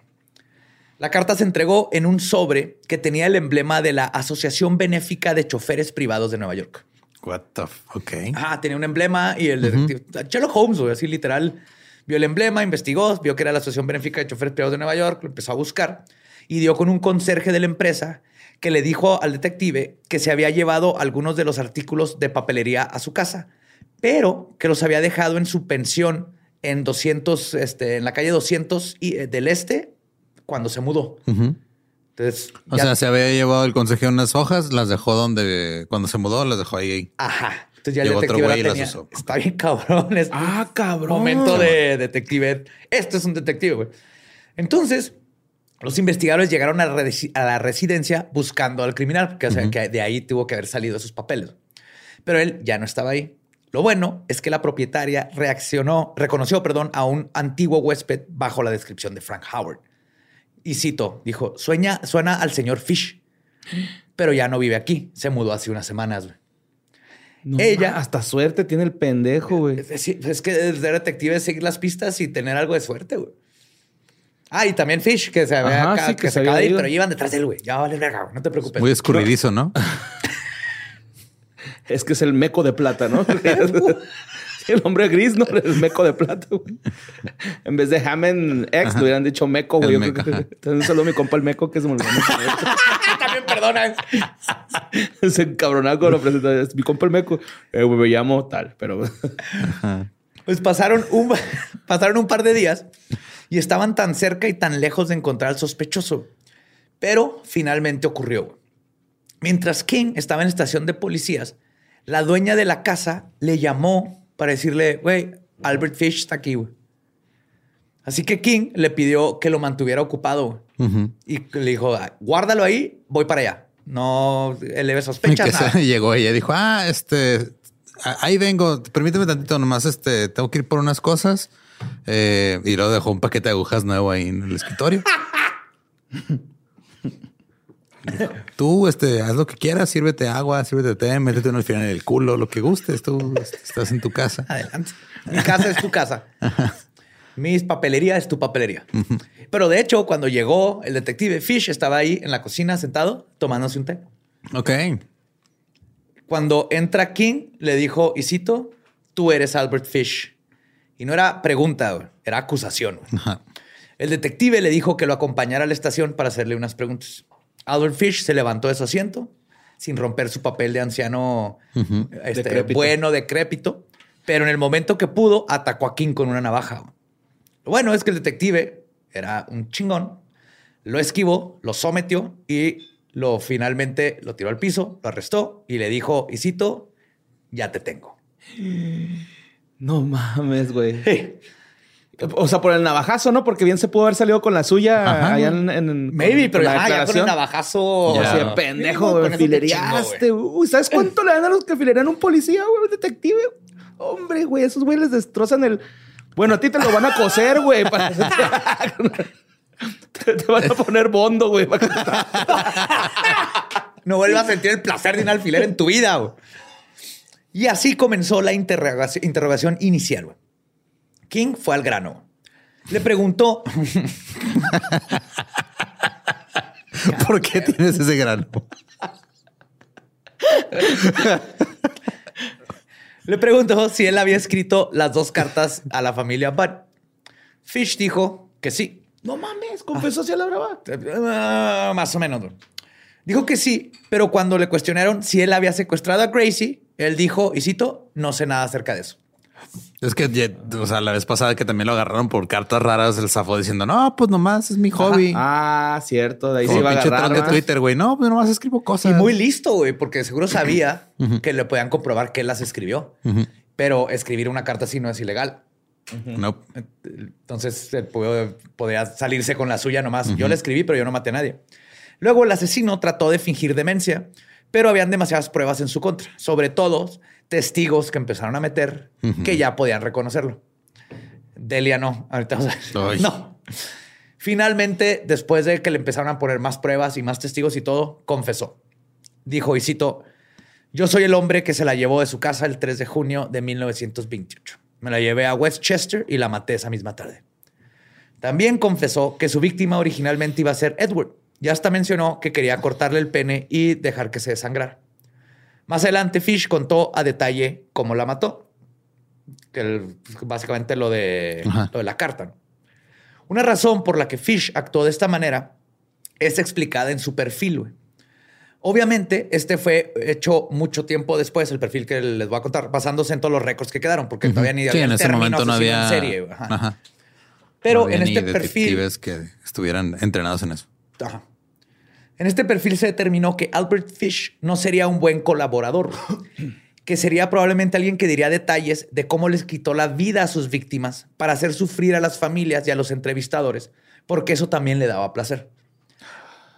La carta se entregó en un sobre que tenía el emblema de la Asociación Benéfica de Choferes Privados de Nueva York. What the f Ok. Ah, tenía un emblema y el detective Sherlock Holmes, güey, así literal, vio el emblema, investigó, vio que era la Asociación Benéfica de Choferes Privados de Nueva York, lo empezó a buscar y dio con un conserje de la empresa que le dijo al detective que se había llevado algunos de los artículos de papelería a su casa, pero que los había dejado en su pensión en 200, este, en la calle 200 y, eh, del Este cuando se mudó. Entonces, O ya- sea, se había llevado el consejero unas hojas, las dejó donde, cuando se mudó, las dejó ahí. Ajá. Entonces ya el Llegó otro detective güey y la las tenía. usó. Está bien cabrón. Es Ah, cabrón. momento de detective. Esto es un detective, güey. Entonces, los investigadores llegaron a, la resi- a la residencia buscando al criminal, porque o sea, que de ahí tuvo que haber salido esos papeles. Pero él ya no estaba ahí. Lo bueno es que la propietaria reaccionó, reconoció, perdón, a un antiguo huésped bajo la descripción de Frank Howard. Y cito, dijo, sueña, suena al señor Fish, pero ya no vive aquí. Se mudó hace unas semanas. No, Ella- Hasta suerte tiene el pendejo, güey. Es, es- es que ser detective es seguir las pistas y tener algo de suerte, güey. Ah, y también Fish, que se había Ajá, sí, que, que se se acaba de ir, pero iban detrás de él, güey. Ya vale verga, no te preocupes. Muy escurridizo, ¿no? Es que es el meco de plata, ¿no? El hombre gris, ¿no? El meco de plata, güey. En vez de Hammond X, le hubieran dicho meco, güey. El Yo creo meco, que- Entonces, un saludo a mi compa el meco, que es muy bueno. También perdona. Se encabronaba con lo presentaba. Es mi compa el meco. Eh, güey, me llamo tal, pero... Pues pasaron un, pasaron un par de días y estaban tan cerca y tan lejos de encontrar al sospechoso. Pero finalmente ocurrió. Mientras King estaba en estación de policías, la dueña de la casa le llamó para decirle, güey, Albert Fish está aquí, güey. Así que King le pidió que lo mantuviera ocupado y le dijo, "Ah, guárdalo ahí, voy para allá. No eleve sospechas. que nada". se llegó ella dijo, ah, este, ahí vengo, permíteme tantito nomás, este, tengo que ir por unas cosas. Eh, y luego dejó un paquete de agujas nuevo ahí en el escritorio. Tú, este, haz lo que quieras, sírvete agua, sírvete té, métete un alfiler en el culo, lo que gustes. Tú este, estás en tu casa. Adelante. Mi casa es tu casa. Mis papelería es tu papelería. Pero de hecho, cuando llegó el detective Fish, estaba ahí en la cocina sentado tomándose un té. Ok. Cuando entra King, le dijo, y cito, tú eres Albert Fish. Y no era pregunta, era acusación. Ajá. El detective le dijo que lo acompañara a la estación para hacerle unas preguntas. Albert Fish se levantó de su asiento sin romper su papel de anciano este, Decrépito. bueno, decrépito, pero en el momento que pudo, atacó a King con una navaja. Lo bueno es que el detective era un chingón, lo esquivó, lo sometió y lo finalmente lo tiró al piso, lo arrestó y le dijo, y cito, ya te tengo. No mames, güey. O sea, por el navajazo, ¿no? Porque bien se pudo haber salido con la suya Ajá. allá en, en- Maybe, con- pero con ya, ya con el declaración. navajazo. Ya. O sea, pendejo, güey, filereaste. Uy, ¿sabes cuánto le dan a los que filerean un policía, güey? Un detective. Hombre, güey, esos güey les destrozan el. Bueno, a ti te lo van a coser, güey. para- te, te van a poner bondo, güey. para No vuelvas a sentir el placer de un alfiler en tu vida. güey. Y así comenzó la interrogación, interrogación inicial. King fue al grano. Le preguntó, ¿Por qué tienes ese grano? le preguntó si él había escrito las dos cartas a la familia Bud. Fish dijo que sí. No mames, confesó hacia la brava. Ah, más o menos. Dijo que sí, pero cuando le cuestionaron si él había secuestrado a Gracie, él dijo, y cito, no sé nada acerca de eso. Es que, o sea, la vez pasada que también lo agarraron por cartas raras, el zafo diciendo, no, pues nomás es mi hobby. Ah, cierto. De ahí se Como iba a pinche troll de. Twitter, güey. No, pues nomás escribo Y cosas. muy listo, güey, porque seguro sabía que le podían comprobar que él las escribió. Pero escribir una carta así no es ilegal. No. Entonces él podía salirse con la suya nomás. Yo la escribí, pero yo no maté a nadie. Luego el asesino trató de fingir demencia, pero habían demasiadas pruebas en su contra. Sobre todo testigos que empezaron a meter que ya podían reconocerlo. Delia no. Ahorita vamos a- Ay. No. Finalmente, después de que le empezaron a poner más pruebas y más testigos y todo, confesó. Dijo, y cito, yo soy el hombre que se la llevó de su casa el 3 de junio de 1928. Me la llevé a Westchester y la maté esa misma tarde. También confesó que su víctima originalmente iba a ser Edward. Ya hasta mencionó que quería cortarle el pene y dejar que se desangrara. Más adelante, Fish contó a detalle cómo la mató. Que el- básicamente lo de, Ajá. lo de la carta. ¿no? Una razón por la que Fish actuó de esta manera es explicada en su perfil. Obviamente, este fue hecho mucho tiempo después, el perfil que les voy a contar, basándose en todos los récords que quedaron, porque todavía ni Sí, había en ese momento no había. en serie. Ajá. Ajá. Pero No había en ni este perfil, que estuvieran entrenados en eso. Ajá. En este perfil se determinó que Albert Fish no sería un buen colaborador, que sería probablemente alguien que diría detalles de cómo les quitó la vida a sus víctimas para hacer sufrir a las familias y a los entrevistadores, porque eso también le daba placer.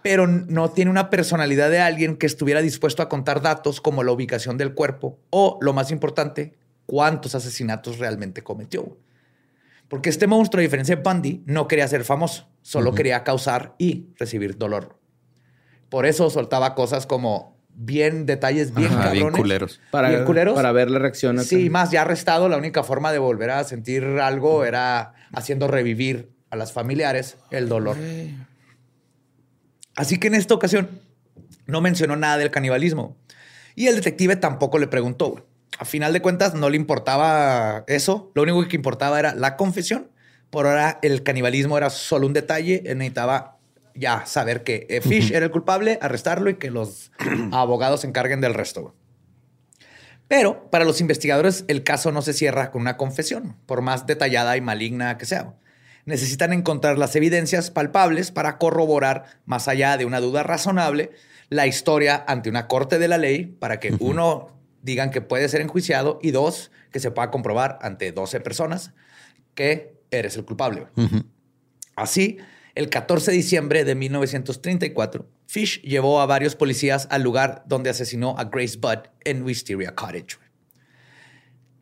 Pero no tiene una personalidad de alguien que estuviera dispuesto a contar datos como la ubicación del cuerpo o, lo más importante, cuántos asesinatos realmente cometió. Porque este monstruo, a diferencia de Bundy, no quería ser famoso, solo quería causar y recibir dolor. Por eso soltaba cosas como bien detalles bien Ajá, bien culeros. Para, bien culeros. para ver la reacción. Sí, más ya arrestado, la única forma de volver a sentir algo era haciendo revivir a las familiares el dolor. Así que en esta ocasión no mencionó nada del canibalismo. Y el detective tampoco le preguntó. A final de cuentas, no le importaba eso. Lo único que importaba era la confesión. Por ahora, el canibalismo era solo un detalle. Él necesitaba ya saber que eh, Fish era el culpable, arrestarlo y que los abogados se encarguen del resto. Pero para los investigadores el caso no se cierra con una confesión, por más detallada y maligna que sea. Necesitan encontrar las evidencias palpables para corroborar, más allá de una duda razonable, la historia ante una corte de la ley para que uno digan que puede ser enjuiciado y dos, que se pueda comprobar ante 12 personas que eres el culpable. Así, el 14 de diciembre de 1934, Fish llevó a varios policías al lugar donde asesinó a Grace Budd en Wisteria Cottage. güey.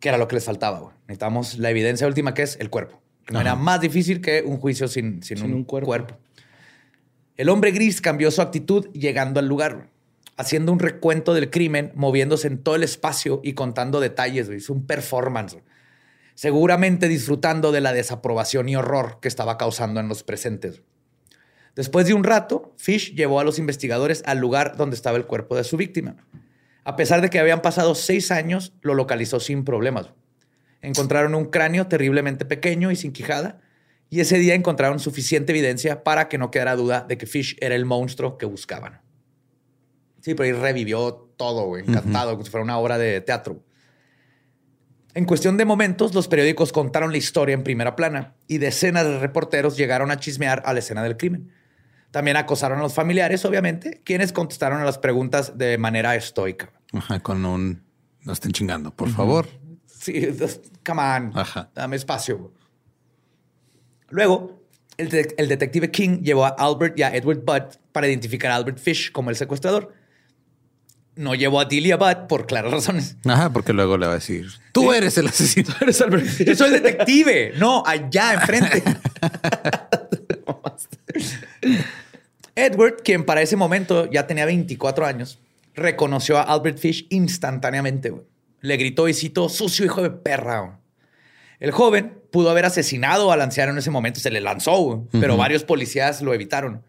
Que era lo que les faltaba. güey. Necesitamos la evidencia última que es el cuerpo. Que no era más difícil que un juicio sin, sin Sin un, un cuerpo. cuerpo. El hombre gris cambió su actitud llegando al lugar, güey, haciendo un recuento del crimen, moviéndose en todo el espacio y contando detalles. Hizo un performance. Seguramente disfrutando de la desaprobación y horror que estaba causando en los presentes. Después de un rato, Fish llevó a los investigadores al lugar donde estaba el cuerpo de su víctima. A pesar de que habían pasado seis años, lo localizó sin problemas. Encontraron un cráneo terriblemente pequeño y sin quijada, y ese día encontraron suficiente evidencia para que no quedara duda de que Fish era el monstruo que buscaban. Sí, pero ahí revivió todo, güey, encantado, como si fuera una obra de teatro. En cuestión de momentos, los periódicos contaron la historia en primera plana y decenas de reporteros llegaron a chismear a la escena del crimen. También acosaron a los familiares, obviamente, quienes contestaron a las preguntas de manera estoica. Ajá, con un. No estén chingando, por favor. Sí, come on, Ajá. dame espacio. Luego, el, de- el detective King llevó a Albert y a Edward Budd para identificar a Albert Fish como el secuestrador. No llevó a Delia Budd por claras razones. Ajá, porque luego le va a decir: Tú eres el asesino. Eres Albert Yo soy el detective, no allá enfrente. Edward, quien para ese momento ya tenía 24 años, reconoció a Albert Fish instantáneamente. Le gritó y citó, sucio hijo de perra. güey". El joven pudo haber asesinado al anciano en ese momento, se le lanzó, pero varios policías lo evitaron.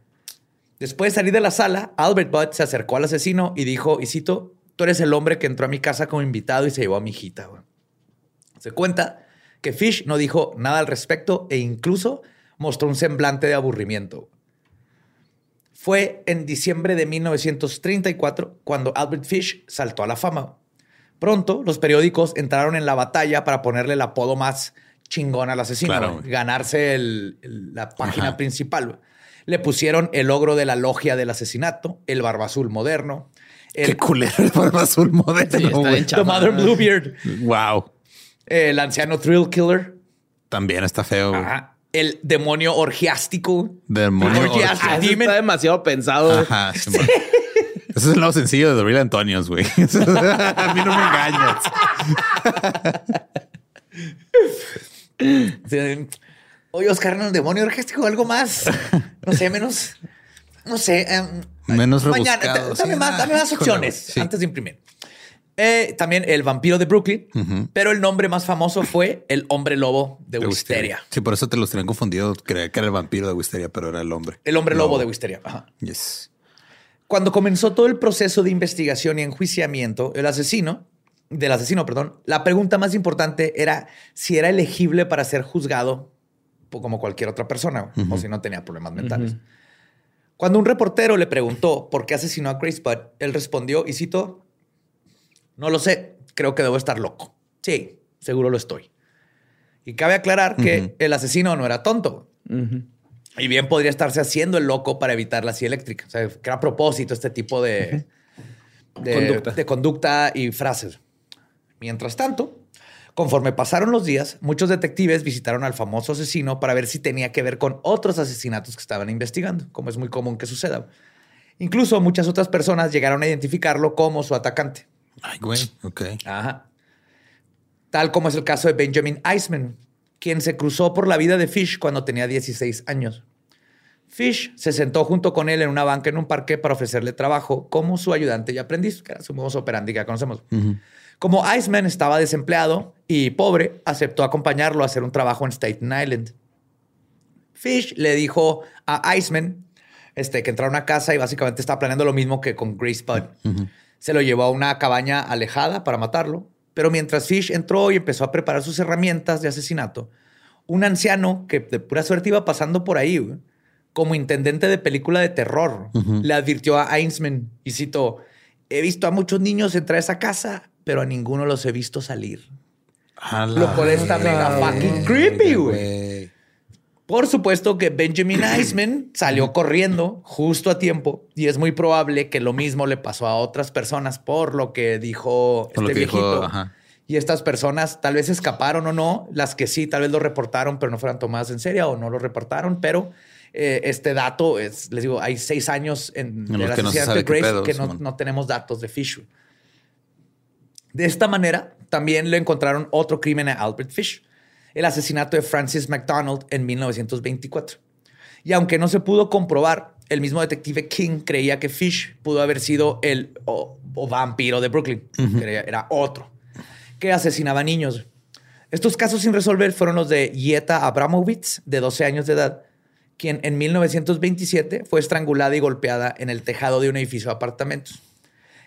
Después de salir de la sala, Albert Budd se acercó al asesino y dijo, y cito, tú eres el hombre que entró a mi casa como invitado y se llevó a mi hijita. güey". Se cuenta que Fish no dijo nada al respecto e incluso mostró un semblante de aburrimiento. Fue en diciembre de 1934 cuando Albert Fish saltó a la fama. Pronto, los periódicos entraron en la batalla para ponerle el apodo más chingón al asesino, Claro, ganarse el- el- la página Ajá. principal. Le pusieron el logro de la logia del asesinato, el barba azul moderno, Qué culero el barba azul moderno. Sí, está bien The. Mother Bluebeard, Wow. el anciano Thrill Killer, También está feo. güey. ajá, el demonio orgiástico, Demonio Orgias- Ah, está demasiado pensado. Ajá. sí. Ese es el lado sencillo de The Real Antonios, güey. A mí no me engañas. Oye, Oscar, ¿no? el demonio orgiástico, algo más. No sé, menos. No sé. em, Menos mañana, rebuscado, Dame, sí. más, dame más Ah, híjole, opciones sí. antes de imprimir. Eh, también el vampiro de Brooklyn, pero el nombre más famoso fue el hombre lobo de, De Wisteria. Sí, por eso te los tenían confundido. Creía que era el vampiro de Wisteria, pero era el hombre. El hombre lobo de Wisteria. Ajá. Yes. Cuando comenzó todo el proceso de investigación y enjuiciamiento, el asesino, del asesino, perdón, la pregunta más importante era si era elegible para ser juzgado como cualquier otra persona o si no tenía problemas mentales. Cuando un reportero le preguntó por qué asesinó a Grace Budd, él respondió y citó, no lo sé, creo que debo estar loco. Sí, seguro lo estoy. Y cabe aclarar que el asesino no era tonto. Y bien podría estarse haciendo el loco para evitar la silla eléctrica. O sea, que era a propósito este tipo de, de, Conducta. de conducta y frases. Mientras tanto, conforme pasaron los días, muchos detectives visitaron al famoso asesino para ver si tenía que ver con otros asesinatos que estaban investigando, como es muy común que suceda. Incluso muchas otras personas llegaron a identificarlo como su atacante. Ay, güey. Ok. Ajá. Tal como es el caso de Benjamin Eisman, quien se cruzó por la vida de Fish cuando tenía 16 años. Fish se sentó junto con él en una banca en un parque para ofrecerle trabajo como su ayudante y aprendiz, que era su modus operandi que ya conocemos. Como Iceman estaba desempleado y pobre, aceptó acompañarlo a hacer un trabajo en Staten Island. Fish le dijo a Iceman este, que entrara a una casa y básicamente estaba planeando lo mismo que con Grace Budd. Se lo llevó a una cabaña alejada para matarlo, pero mientras Fish entró y empezó a preparar sus herramientas de asesinato, un anciano que de pura suerte iba pasando por ahí, güey, como intendente de película de terror, le advirtió a Einsman y citó, he visto a muchos niños entrar a esa casa, pero a ninguno los he visto salir. A Lo cual está mega fucking creepy, güey. Por supuesto que Benjamin Eisman salió corriendo justo a tiempo y es muy probable que lo mismo le pasó a otras personas por lo que dijo Por este que dijo, viejito. ajá. Y estas personas tal vez escaparon o no, las que sí, tal vez lo reportaron, pero no fueran tomadas en serio o no lo reportaron. Pero eh, este dato es, les digo, hay seix años en, En que no asesinato sabe de Grace pedo, que no, no tenemos datos de Fish. De esta manera, también le encontraron otro crimen a Albert Fish, el asesinato de Francis McDonald en 1924. Y aunque no se pudo comprobar, el mismo detective King creía que Fish pudo haber sido el o- o vampiro de Brooklyn. Creía- Era otro que asesinaba niños. Estos casos sin resolver fueron los de Yeta Abramovitz, de 12 años de edad, quien en 1927 fue estrangulada y golpeada en el tejado de un edificio de apartamentos.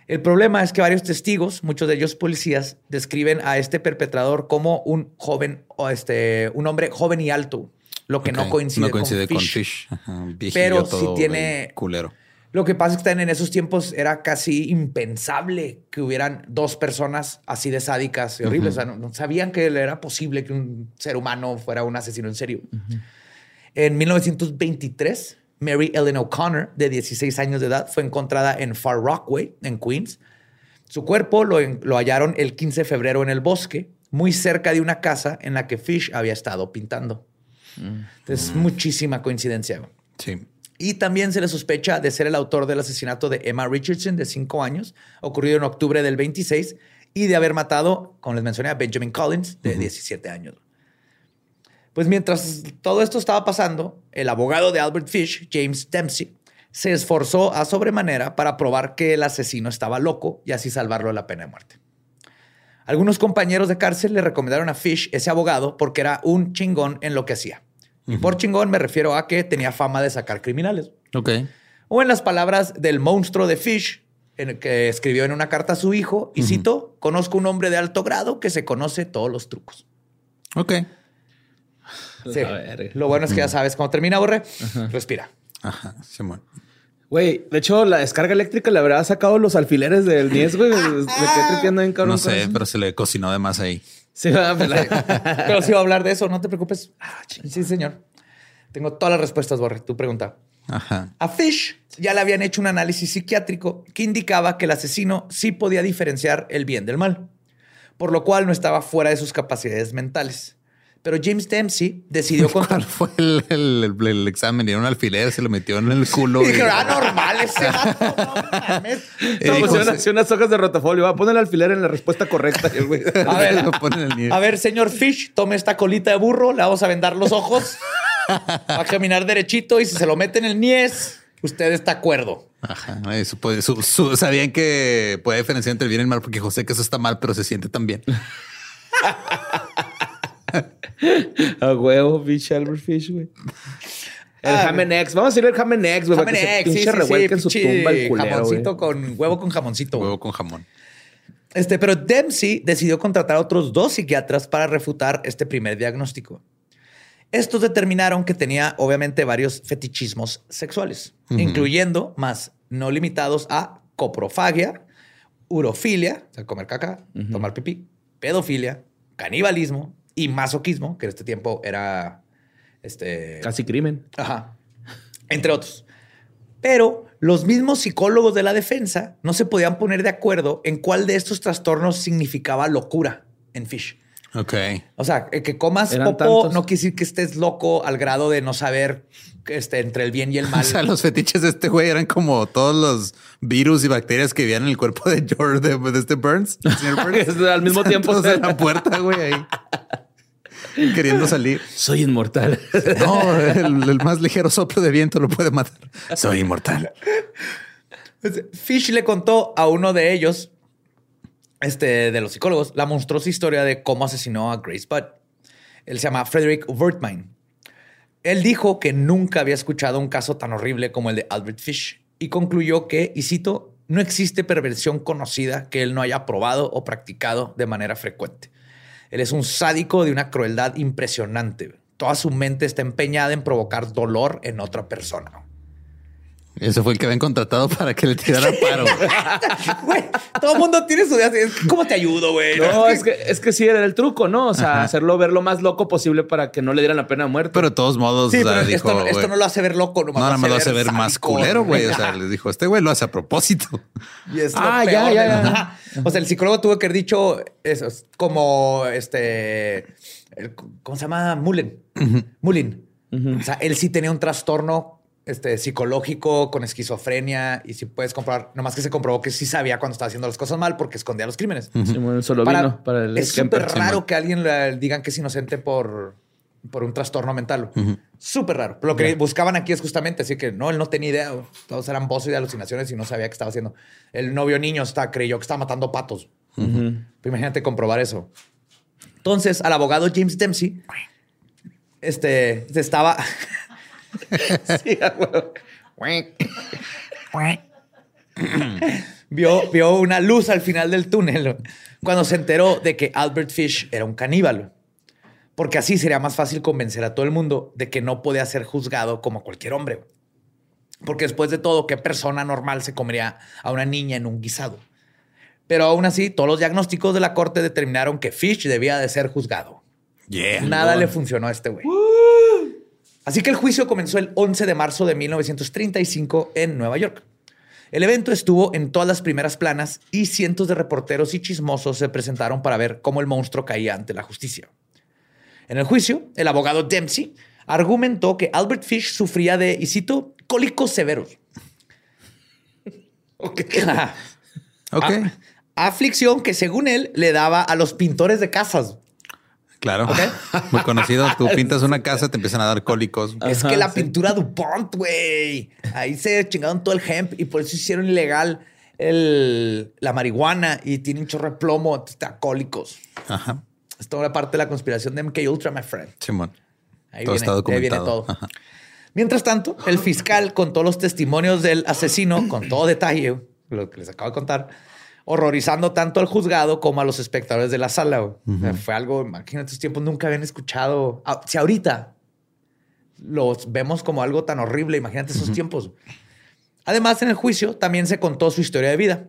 El problema es que varios testigos, muchos de ellos policías, describen a este perpetrador como un joven o este un hombre joven y alto, lo que no coincide, no coincide con con Fish. Fish. Ajá, viejillo Pero sí todo, tiene- culero. Lo que pasa es que en esos tiempos era casi impensable que hubieran dos personas así de sádicas y horribles. O sea, no, no sabían que era posible que un ser humano fuera un asesino en serio. En 1923, Mary Ellen O'Connor, de 16 años de edad, fue encontrada en Far Rockaway, en Queens. Su cuerpo lo, hallaron el 15 de febrero en el bosque, muy cerca de una casa en la que Fish había estado pintando. Entonces, muchísima coincidencia. Sí. Y también se le sospecha de ser el autor del asesinato de Emma Richardson, de 5 años, ocurrido en octubre del 26, y de haber matado, como les mencioné, a Benjamin Collins, de 17 años. Pues mientras todo esto estaba pasando, el abogado de Albert Fish, James Dempsey, se esforzó a sobremanera para probar que el asesino estaba loco y así salvarlo de la pena de muerte. Algunos compañeros de cárcel le recomendaron a Fish ese abogado porque era un chingón en lo que hacía. Y por chingón me refiero a que tenía fama de sacar criminales. Ok. O en las palabras del monstruo de Fish, en el que escribió en una carta a su hijo, y citó, conozco un hombre de alto grado que se conoce todos los trucos. Ok. Sí. A ver. Lo bueno es que ya sabes cómo termina, Borre. Respira. Ajá, Simón. Güey, de hecho, la descarga eléctrica le habrá sacado los alfileres del Nies, güey. Me quedé tripeando en cabrón. No sé, pero se le cocinó de más ahí. Sí, Pero sí va a hablar de eso, no te preocupes. Ah, sí, señor. Tengo todas las respuestas, Borre. Tu pregunta. Ajá. A Fish ya le habían hecho un análisis psiquiátrico que indicaba que el asesino sí podía diferenciar el bien del mal, por lo cual no estaba fuera de sus capacidades mentales. Pero James Dempsey decidió ¿Cuál contar. fue el, el- el- el examen? Dieron un alfiler, se lo metió en el culo. Y y- dije, ah, normal ese vato, no mames. Unas hojas de rotafolio. Va a poner el alfiler en la respuesta correcta. Y el güey. A ver, Lo ponen en el nieve. A ver, señor Fish, tome esta colita de burro, le vamos a vendar los ojos, va a caminar derechito y si se lo mete en el niés, usted está acuerdo. Ajá. eh, pues, su- su- sabían que puede diferenciar entre el bien y el mal porque José que eso está mal, pero se siente tan bien. A huevo, Fish, Albert Fish, güey. El Ah, Jamen X. Vamos a decir el Jamen X, güey. para que se Jamen X, sí, pinche sí, revuelque en sí, su pinche tumba el culero, jamoncito con huevo con jamoncito. Huevo con jamón. Este, pero Dempsey decidió contratar a otros dos psiquiatras para refutar este primer diagnóstico. Estos determinaron que tenía obviamente varios fetichismos sexuales, incluyendo, más no limitados a coprofagia, urofilia, o sea, comer caca, tomar pipí, pedofilia, canibalismo y masoquismo, que en este tiempo era este Casi crimen. Ajá. Entre otros. Pero los mismos psicólogos de la defensa no se podían poner de acuerdo en cuál de estos trastornos significaba locura en Fish. Ok. O sea, el que comas Eran popó tantos. no quiere decir que estés loco al grado de no saber este, entre el bien y el mal. O sea, los fetiches de este güey eran como todos los virus y bacterias que vivían en el cuerpo de George, de, de este Burns. el señor Burns. Es al mismo tiempo, en la puerta, güey, ahí. Queriendo salir. Soy inmortal. No, el, el más ligero soplo de viento lo puede matar. Soy inmortal. Fish le contó a uno de ellos, este, de los psicólogos, la monstruosa historia de cómo asesinó a Grace Budd. Él se llama Frederick Wertmine. Él dijo que nunca había escuchado un caso tan horrible como el de Albert Fish y concluyó que, y cito, no existe perversión conocida que él no haya probado o practicado de manera frecuente. Él es un sádico de una crueldad impresionante. Toda su mente está empeñada en provocar dolor en otra persona. Ese fue el que habían contratado para que le tirara paro. Güey, todo el mundo tiene su idea. ¿Cómo te ayudo, güey? No, es que, es que sí era el truco, ¿no? O sea, hacerlo ver lo más loco posible para que no le dieran la pena de muerte. Pero de todos modos, Sí, o sea, pero dijo, esto, no- esto güey, no lo hace ver loco, nomás no, nada más lo hace ver más culero, güey. O sea, les dijo, este güey lo hace a propósito. Y es lo Ah, ya, peor ya, ya. O sea, el psicólogo tuvo que haber dicho eso, es como este, el- ¿cómo se llama? Mullen. Mullen. O sea, él sí tenía un trastorno este, psicológico con esquizofrenia y si puedes comprobar, nomás que se comprobó que sí sabía cuando estaba haciendo las cosas mal porque escondía los crímenes. Solo Para- vino para el es súper raro que alguien le digan que es inocente por, por un trastorno mental. Súper raro. Lo que buscaban aquí es justamente así que no, él no tenía idea. Todos eran voces de alucinaciones y no sabía qué estaba haciendo. El novio niño está, creyó que estaba matando patos. Pero imagínate comprobar eso. Entonces, al abogado James Dempsey, este, se estaba. Sí, vio, vio una luz al final del túnel cuando se enteró de que Albert Fish era un caníbal. Porque así sería más fácil convencer a todo el mundo de que no podía ser juzgado como cualquier hombre. Porque después de todo, ¿qué persona normal se comería a una niña en un guisado? Pero aún así, todos los diagnósticos de la corte determinaron que Fish debía de ser juzgado. Yeah. Nada le funcionó a este güey. Así que el juicio comenzó el 11 de marzo de 1935 en Nueva York. El evento estuvo en todas las primeras planas y cientos de reporteros y chismosos se presentaron para ver cómo el monstruo caía ante la justicia. En el juicio, el abogado Dempsey argumentó que Albert Fish sufría de, y cito, cólicos severos. Ajá. Ok. A- aflicción que según él le daba a los pintores de casas. Claro. Muy conocido. Tú pintas una casa, te empiezan a dar cólicos. es que la pintura DuPont, güey. Ahí se chingaron todo el hemp y por eso hicieron ilegal el, la marihuana y tiene un chorro de plomo, está cólicos. Aja. Es toda parte de la conspiración de MK Ultra, my friend. Simón. Ahí Todo viene, está de ahí viene documentado. todo. Ajá. Mientras tanto, el fiscal contó los testimonios del asesino con todo detalle, lo que les acabo de contar, horrorizando tanto al juzgado como a los espectadores de la sala. güey. O sea, fue algo, imagínate, estos tiempos nunca habían escuchado. Ah, si ahorita los vemos como algo tan horrible, imagínate esos tiempos. Además, en el juicio también se contó su historia de vida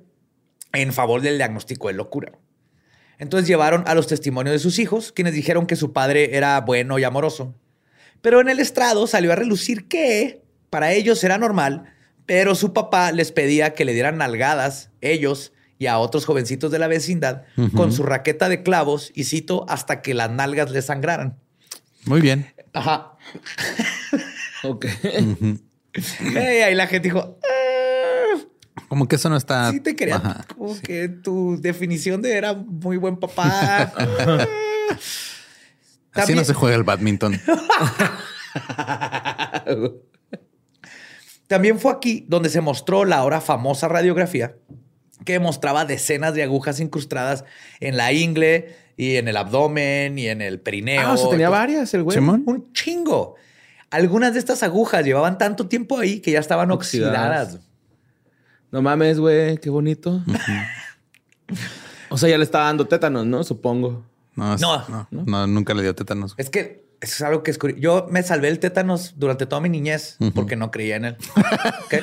en favor del diagnóstico de locura. Entonces llevaron a los testimonios de sus hijos, quienes dijeron que su padre era bueno y amoroso. Pero en el estrado salió a relucir que para ellos era normal, pero su papá les pedía que le dieran nalgadas, ellos y a otros jovencitos de la vecindad, con su raqueta de clavos, y cito, hasta que las nalgas le sangraran. Muy bien. Ajá. Ok. Ey, ahí la gente dijo, "Ah, Como que eso no está. sí te quería, Ajá. como que tu definición de era muy buen papá. Así no se juega el badminton. También fue aquí donde se mostró la ahora famosa radiografía que mostraba decenas de agujas incrustadas en la ingle y en el abdomen y en el perineo. Ah, o sea, tenía Entonces, varias el güey. Un chingo. Algunas de estas agujas llevaban tanto tiempo ahí que ya estaban Oxidadas. oxidadas. No mames, güey, qué bonito. o sea, ya le estaba dando tétanos, ¿no? Supongo. No, es- No. no, no, nunca le dio tétanos. Es que eso es algo que es curioso. Yo me salvé el tétanos durante toda mi niñez porque no creía en él. ¿Ok?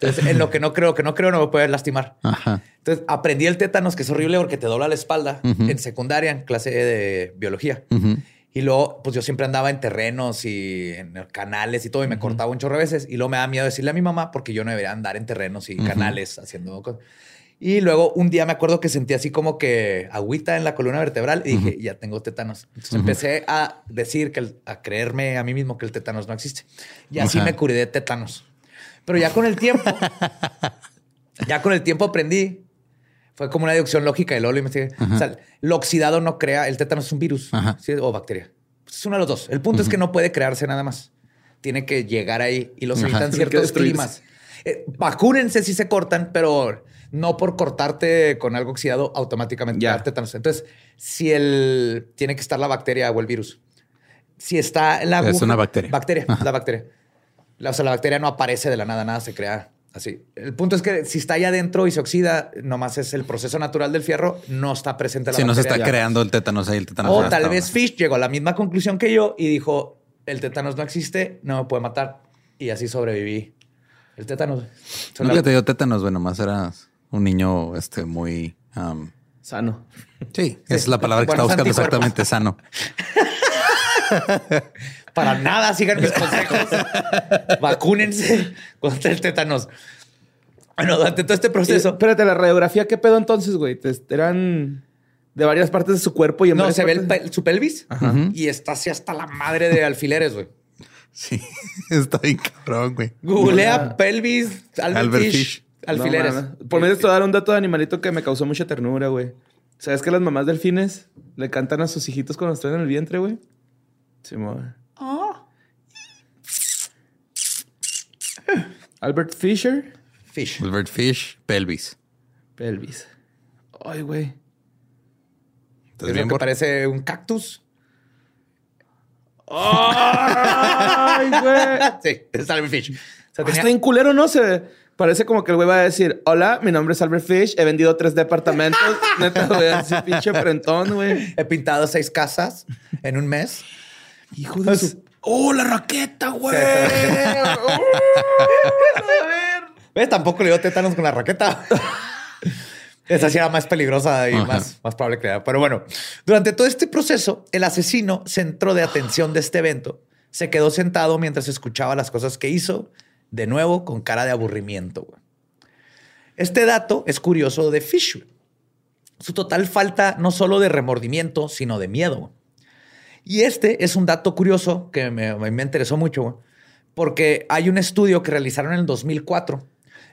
Entonces, en lo que no creo, que no creo, no me puede lastimar. Ajá. Entonces, aprendí el tétanos, que es horrible porque te dobla la espalda en secundaria, en clase de biología. Y luego, pues yo siempre andaba en terrenos y en canales y todo, y me cortaba un chorro de veces. Y luego me da miedo decirle a mi mamá porque yo no debería andar en terrenos y canales haciendo cosas. Y luego un día me acuerdo que sentí así como que agüita en la columna vertebral y dije, ya tengo tétanos. Entonces empecé a decir que, el- a creerme a mí mismo que el tétanos no existe. Y así me curé de tétanos. Pero ya con el tiempo, ya con el tiempo aprendí. Fue como una deducción lógica y luego lo investigué. O sea, lo oxidado no crea, el tétanos es un virus Ajá. ¿sí? o bacteria. Es uno de los dos. El punto es que no puede crearse nada más. Tiene que llegar ahí y los Ajá. evitan ciertos climas. Eh, vacúnense si se cortan, pero no por cortarte con algo oxidado automáticamente da tétanos. Entonces, si el tiene que estar la bacteria o el virus. Si está en la Es aguja- una bacteria. Bacteria, Ajá. la bacteria. La, o sea, la bacteria no aparece de la nada, nada se crea así. El punto es que si está allá adentro y se oxida, nomás es el proceso natural del fierro, no está presente la Si no se bacteria. está creando el tétanos ahí, el tétanos. O ya tal vez. Fish llegó a la misma conclusión que yo y dijo, el tétanos no existe, no me puede matar. Y así sobreviví. El tétanos. Son Nunca la- te dio tétanos, güey. Nomás eras un niño este, muy. um, Sano. sí, esa es la palabra que Buenos está buscando exactamente sano. Para nada sigan mis consejos. Vacúnense contra el tétanos. Bueno, durante todo este proceso... espérate, la radiografía, ¿qué pedo entonces, güey? Te- Eran de varias partes de su cuerpo y en No, se ve el su pelvis Ajá. y está así hasta la madre de alfileres, güey. Sí, está bien cabrón, güey. Googlea pelvis, Albert, Albert Fish, Fish. alfileres. No. Por medio de esto dar un dato de animalito que me causó mucha ternura, güey. ¿Sabes que las mamás delfines le cantan a sus hijitos cuando están en el vientre, güey? Sí, Albert Fisher, Fish. Albert Fish, pelvis. pelvis. Ay, güey. ¿Estás Es bien, lo que Bor? parece un cactus. Ay, güey. Sí, es Albert Fish. O sea, Ah, tenía- Está bien culero, ¿no? Se parece como que el güey va a decir: Hola, mi nombre es Albert Fish, he vendido tres departamentos. Neta, güey, así pinche frentón, güey. He pintado seis casas en un mes. Hijo de su. ¡Oh, la raqueta, güey! ¿Ves? Tampoco le dio tétanos con la raqueta. Esa sí era más peligrosa y Ajá. más, más probable que era. Pero bueno, durante todo este proceso, el asesino, centro de atención de este evento, se quedó sentado mientras escuchaba las cosas que hizo, de nuevo con cara de aburrimiento. güey. Este dato es curioso de Fish. Su total falta no solo de remordimiento, sino de miedo. güey. Y este es un dato curioso que me, me interesó mucho, güey, porque hay un estudio que realizaron en el 2004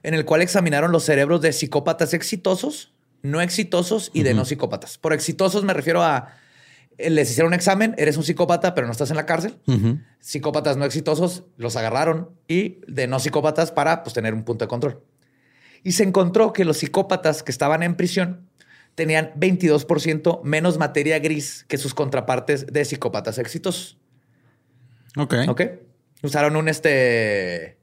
en el cual examinaron los cerebros de psicópatas exitosos, no exitosos y de no psicópatas. Por exitosos me refiero a eh, les hicieron un examen, eres un psicópata, pero no estás en la cárcel. Psicópatas no exitosos los agarraron y de no psicópatas para pues, tener un punto de control. Y se encontró que los psicópatas que estaban en prisión tenían 22% menos materia gris que sus contrapartes de psicópatas exitosos. Ok. ¿Ok? Usaron un este.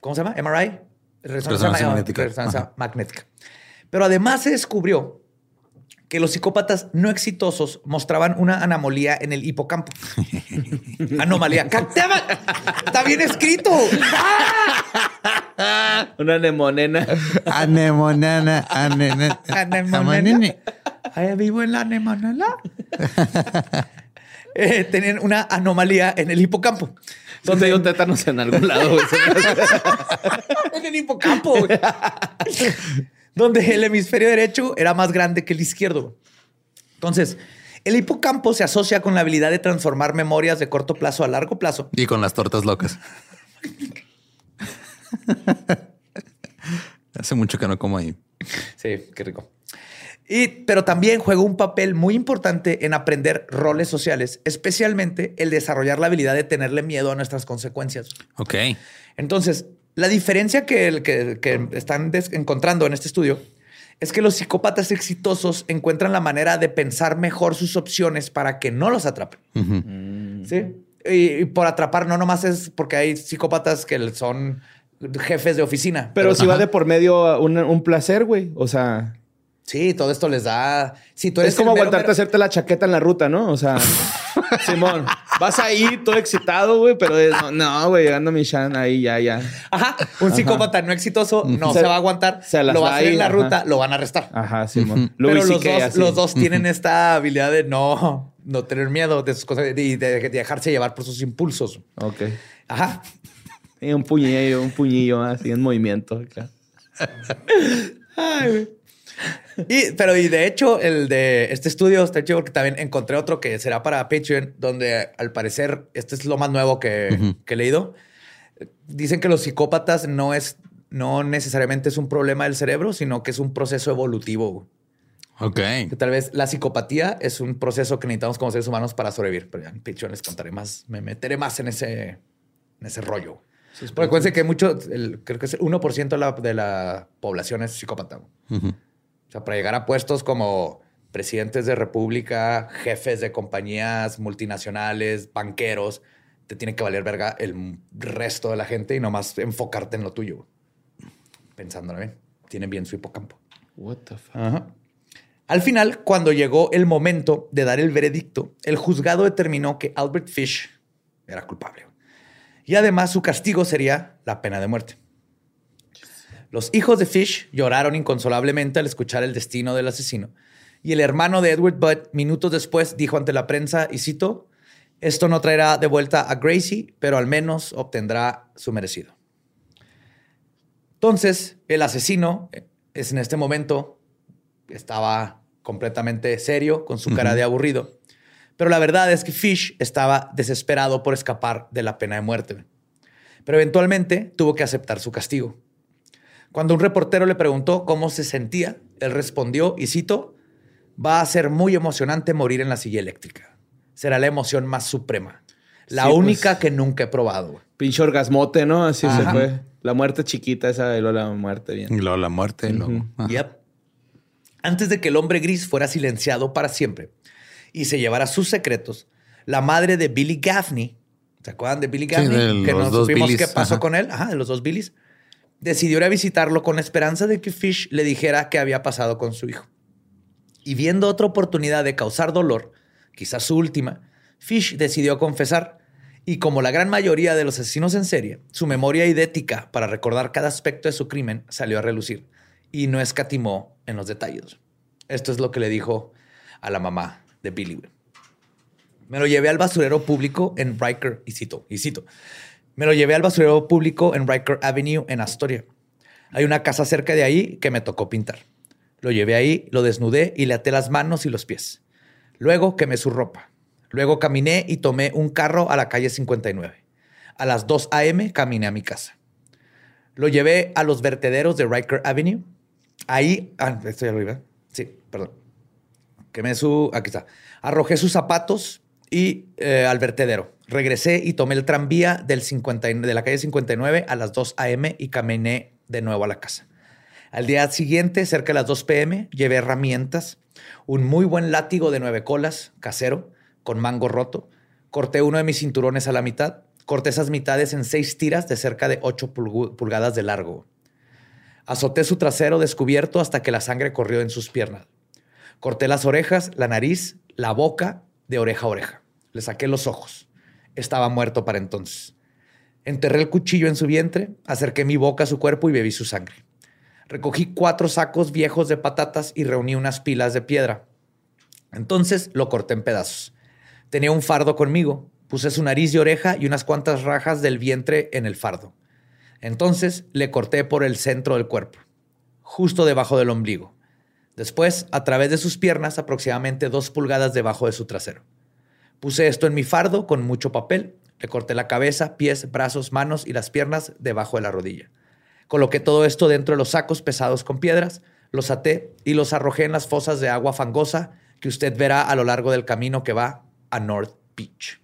¿Cómo se llama? MRI. Resonancia magnética. Resonancia Ajá. magnética. Pero además se descubrió que los psicópatas no exitosos mostraban una anomalía en el hipocampo. anomalía. Está bien escrito. Una nemonena. Anemonana, anene- Anemonena. amanene. Ahí vivo en la anemonela. Eh, tenían una anomalía en el hipocampo. Donde hay un tétanos en algún lado. en el hipocampo, güey. donde el hemisferio derecho era más grande que el izquierdo. Entonces, el hipocampo se asocia con la habilidad de transformar memorias de corto plazo a largo plazo. Y con las tortas locas. Hace mucho que no como ahí. Sí, qué rico. Y, pero también juega un papel muy importante en aprender roles sociales, especialmente el desarrollar la habilidad de tenerle miedo a nuestras consecuencias. Ok. Entonces, la diferencia que, el- que- que están encontrando en este estudio es que los psicópatas exitosos encuentran la manera de pensar mejor sus opciones para que no los atrapen. Ujú. Sí. Y, y por atrapar no nomás es porque hay psicópatas que son jefes de oficina. Pero si va de por medio un, un placer, güey. O sea, Sí, todo esto les da. Si tú eres es como mero- aguantarte a hacerte la chaqueta en la ruta, ¿no? O sea, Simón, vas ahí todo excitado, güey, pero es- no, güey, llegando mi Shan ahí, ya, ya. Ajá, un psicópata no exitoso no Se- se, va a aguantar, se lo va a hacer en la ajá. ruta, lo van a arrestar. Ajá, Simón. Pero los dos, los dos tienen esta habilidad de no, no tener miedo de sus cosas y de, de dejarse llevar por sus impulsos. Ok. Ajá. Y un puñillo, un puñillo así en movimiento. claro. Ay, güey. Y, pero y de hecho, el de este estudio está chido porque también encontré otro que será para Patreon, donde al parecer este es lo más nuevo que, que he leído. Dicen que los psicópatas no es, no necesariamente es un problema del cerebro, sino que es un proceso evolutivo. Ok. Que tal vez la psicopatía es un proceso que necesitamos como seres humanos para sobrevivir. Pero ya en Patreon les contaré más, me meteré más en ese, en ese rollo. Porque acuérdense que mucho, el- creo que es el 1% de la, de la población es psicópata. Ujú. O sea, para llegar a puestos como presidentes de república, jefes de compañías multinacionales, banqueros, te tiene que valer verga el resto de la gente y nomás enfocarte en lo tuyo. Pensándolo bien. Tienen bien su hipocampo. What the fuck? Ajá. Al final, cuando llegó el momento de dar el veredicto, el juzgado determinó que Albert Fish era culpable. Y además su castigo sería la pena de muerte. Los hijos de Fish lloraron inconsolablemente al escuchar el destino del asesino. Y el hermano de Edward Budd, minutos después, dijo ante la prensa, y cito, esto no traerá de vuelta a Gracie, pero al menos obtendrá su merecido. Entonces, el asesino eh, es en este momento estaba completamente serio, con su cara de aburrido. Pero la verdad es que Fish estaba desesperado por escapar de la pena de muerte. Pero eventualmente tuvo que aceptar su castigo. Cuando un reportero le preguntó cómo se sentía, él respondió, y cito, va a ser muy emocionante morir en la silla eléctrica. Será la emoción más suprema. La Sí, pues. única que nunca he probado. Pinche orgasmote, ¿no? Así se Ajá. fue. La muerte chiquita, esa y luego la muerte bien. Y luego la muerte. y luego- Ajá. Yep. Antes de que el hombre gris fuera silenciado para siempre y se llevara sus secretos, la madre de Billy Gaffney, ¿se acuerdan de Billy Sí, Gaffney? de que no dos supimos Billys, qué pasó ajá. con él, ajá, de los dos Billys, decidió ir a visitarlo con la esperanza de que Fish le dijera qué había pasado con su hijo. Y viendo otra oportunidad de causar dolor, quizás su última, Fish decidió confesar. Y como la gran mayoría de los asesinos en serie, su memoria idética para recordar cada aspecto de su crimen salió a relucir y no escatimó en los detalles. Esto es lo que le dijo a la mamá de Billy. Me lo llevé al basurero público en Riker, y cito, y cito. Me lo llevé al basurero público en Riker Avenue en Astoria. Hay una casa cerca de ahí que me tocó pintar. Lo llevé ahí, lo desnudé y le até las manos y los pies. Luego quemé su ropa. Luego caminé y tomé un carro a la calle 59. A las 2 a.m. caminé a mi casa. Lo llevé a los vertederos de Riker Avenue. Ahí, ah, esto ya lo iba. Sí, perdón. Quemé su, aquí está. Arrojé sus zapatos y eh, al vertedero. Regresé y tomé el tranvía del 50 y- de la calle 59 a las 2 a.m. y caminé de nuevo a la casa. Al día siguiente, cerca de las 2 p.m., llevé herramientas, un muy buen látigo de nueve colas, casero, con mango roto. Corté uno de mis cinturones a la mitad. Corté esas mitades en seis tiras de cerca de 8 pulgu- pulgadas de largo. Azoté su trasero descubierto hasta que la sangre corrió en sus piernas. Corté las orejas, la nariz, la boca, de oreja a oreja. Le saqué los ojos. Estaba muerto para entonces. Enterré el cuchillo en su vientre, acerqué mi boca a su cuerpo y bebí su sangre. Recogí cuatro sacos viejos de patatas y reuní unas pilas de piedra. Entonces lo corté en pedazos. Tenía un fardo conmigo. Puse su nariz y oreja y unas cuantas rajas del vientre en el fardo. Entonces le corté por el centro del cuerpo, justo debajo del ombligo. Después, a través de sus piernas, aproximadamente dos pulgadas debajo de su trasero. Puse esto en mi fardo con mucho papel. Le corté la cabeza, pies, brazos, manos y las piernas debajo de la rodilla. Coloqué todo esto dentro de los sacos pesados con piedras, los até y los arrojé en las fosas de agua fangosa que usted verá a lo largo del camino que va a North Beach.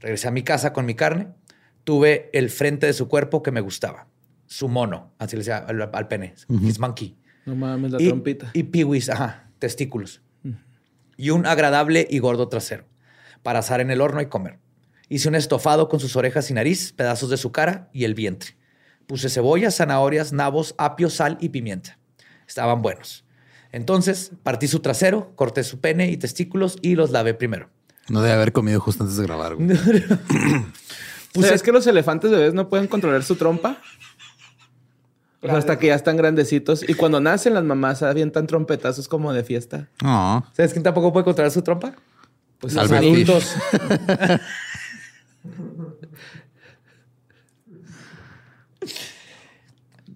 Regresé a mi casa con mi carne. Tuve el frente de su cuerpo que me gustaba. Su mono, así le decía al, al pene, his monkey. No mames, la y, trompita. Y piwis, ajá, testículos. Y un agradable y gordo trasero para asar en el horno y comer. Hice un estofado con sus orejas y nariz, pedazos de su cara y el vientre. Puse cebollas, zanahorias, nabos, apio, sal y pimienta. Estaban buenos. Entonces partí su trasero, corté su pene y testículos y los lavé primero. No debe haber comido justo antes de grabar. güey. ¿Sabes que los elefantes bebés no pueden controlar su trompa? O sea, hasta que ya están grandecitos. Y cuando nacen las mamás avientan trompetazos como de fiesta. No. ¿Sabes quién tampoco puede controlar su trompa? Pues Los Albert adultos.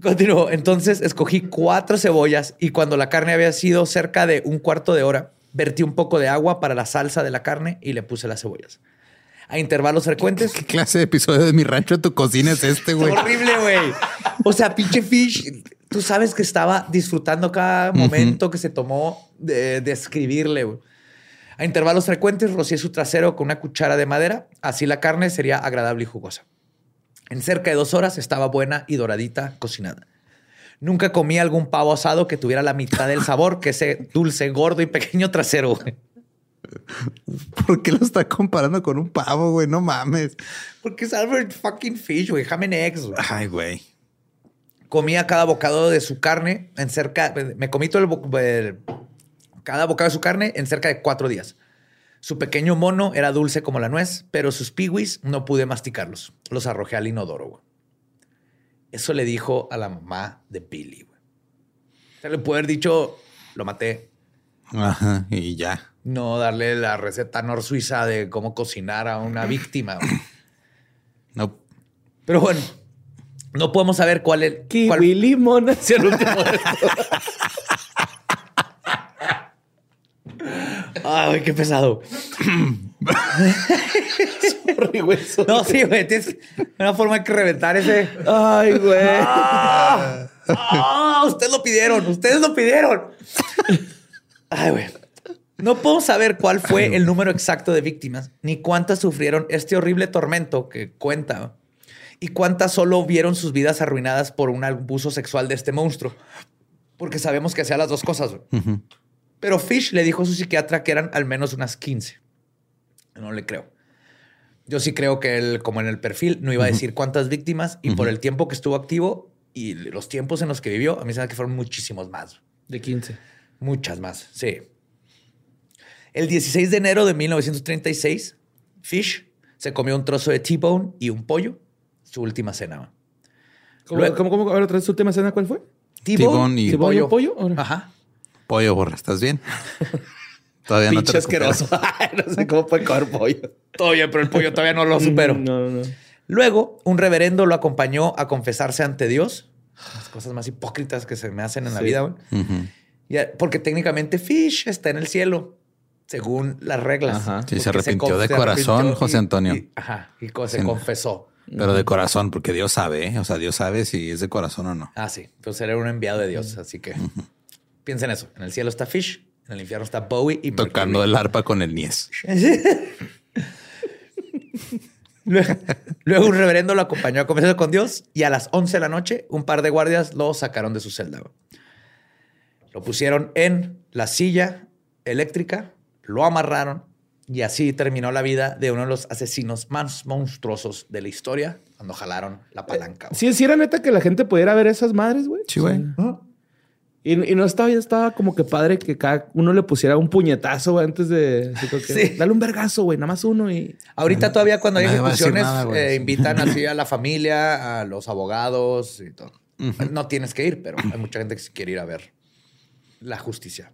Continúo. Entonces escogí cuatro cebollas y cuando la carne había sido cerca de un cuarto de hora, vertí un poco de agua para la salsa de la carne y le puse las cebollas. A intervalos frecuentes. ¿Qué clase de episodio de mi rancho tu cocina es este, güey? Horrible, güey. O sea, pinche Fish, tú sabes que estaba disfrutando cada momento que se tomó de, de escribirle. güey. A intervalos frecuentes rocié su trasero con una cuchara de madera, así la carne sería agradable y jugosa. En cerca de dos horas estaba buena y doradita cocinada. Nunca comí algún pavo asado que tuviera la mitad del sabor que ese dulce, gordo y pequeño trasero. güey. ¿Por qué lo está comparando con un pavo, güey? No mames. Porque es Albert fucking Fish, güey. Ham and eggs. güey. Ay, güey. comía cada bocado de su carne en cerca, me comí todo el, bo- el- cada bocado de su carne en cerca de cuatro días. Su pequeño mono era dulce como la nuez, pero sus piwis no pude masticarlos. Los arrojé al inodoro, güey. Eso le dijo a la mamá de Billy, güey. Se le puede haber dicho, lo maté. Ajá, y ya. No darle la receta nor suiza de cómo cocinar a una víctima. güey. No. Pero bueno, no podemos saber cuál es. Kiwi cuál- limón hacia el último de esto. Ay, qué pesado. Sorry, güey, sorry. No, sí, güey. Tienes una forma de que reventar ese. Ay, güey. ¡Ah! ¡Ah! Ustedes lo pidieron. Ustedes lo pidieron. Ay, güey. No puedo saber cuál fue el número exacto de víctimas, ni cuántas sufrieron este horrible tormento que cuenta, y cuántas solo vieron sus vidas arruinadas por un abuso sexual de este monstruo. Porque sabemos que hacía las dos cosas. güey. Pero Fish le dijo a su psiquiatra que eran al menos unas 15. No le creo. Yo sí creo que él, como en el perfil, no iba a decir cuántas víctimas y por el tiempo que estuvo activo y los tiempos en los que vivió, a mí se me que fueron muchísimos más. De 15. Muchas más, sí. El 16 de enero de 1936, Fish se comió un trozo de T-bone y un pollo, su última cena. ¿Cómo, Luego- cómo, cómo? Ahora, ¿traes tu última cena cuál fue? T-bone y- ¿T-bone y un pollo? Ahora. Ajá. Pollo, borra, ¿estás bien? Todavía no te Pinche asqueroso. no sé cómo puede comer pollo. Todo bien, pero el pollo todavía no lo supero. No, no, no. Luego, un reverendo lo acompañó a confesarse ante Dios. Las cosas más hipócritas que se me hacen en la vida, güey. Ya, porque técnicamente Fish está en el cielo, según las reglas. Ajá. Sí, se arrepintió de se corazón, arrepintió José Antonio. y- ajá, y se Sí. confesó. Pero de corazón, porque Dios sabe, ¿eh? O sea, Dios sabe si es de corazón o no. Ah, sí. Entonces era un enviado de Dios, así que piensen eso. En el cielo está Fish, en el infierno está Bowie y Mercury. Tocando el arpa con el niés. Luego, luego un reverendo lo acompañó a confesarse con Dios y a las 11 de la noche un par de guardias lo sacaron de su celda. Lo pusieron en la silla eléctrica, lo amarraron y así terminó la vida de uno de los asesinos más monstruosos de la historia cuando jalaron la palanca. güey. Sí, sí era neta que la gente pudiera ver esas madres, güey. Sí, güey. Ah. Y, y no estaba, estaba como que padre que cada uno le pusiera un puñetazo güey, antes de. Sí. Dale un vergazo, güey, nada más uno y. Ahorita todavía cuando hay ejecuciones nada, eh, invitan así a la familia, a los abogados y todo. No tienes que ir, pero hay mucha gente que quiere ir a ver la justicia.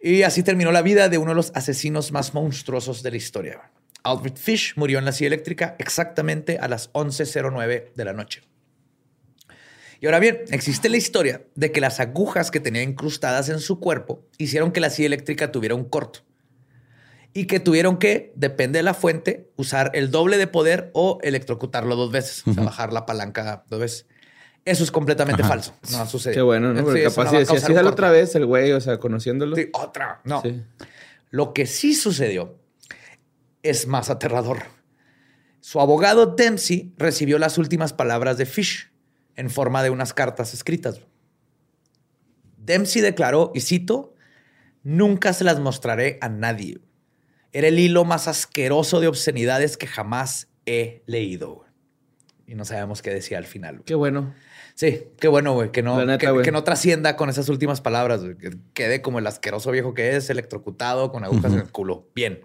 Y así terminó la vida de uno de los asesinos más monstruosos de la historia. Albert Fish murió en la silla eléctrica exactamente a las 11.09 de la noche. Y ahora bien, existe la historia de que las agujas que tenía incrustadas en su cuerpo hicieron que la silla eléctrica tuviera un corto y que tuvieron que, depende de la fuente, usar el doble de poder o electrocutarlo dos veces, o sea, bajar la palanca dos veces. Eso es completamente Ajá. falso. No ha sucedido. Qué bueno, ¿no? Porque capaz no si va a decía, causar sí, un dale corte. otra vez el güey, o sea, conociéndolo. Sí, otra. No. Sí. Lo que sí sucedió es más aterrador. Su abogado Dempsey recibió las últimas palabras de Fish en forma de unas cartas escritas. Dempsey declaró, y cito, nunca se las mostraré a nadie. Era el hilo más asqueroso de obscenidades que jamás he leído. Y no sabemos qué decía al final. Qué bueno. Sí, qué bueno, güey, que no, neta, que, no trascienda con esas últimas palabras, güey, que quede como el asqueroso viejo que es, electrocutado con agujas en el culo. Bien.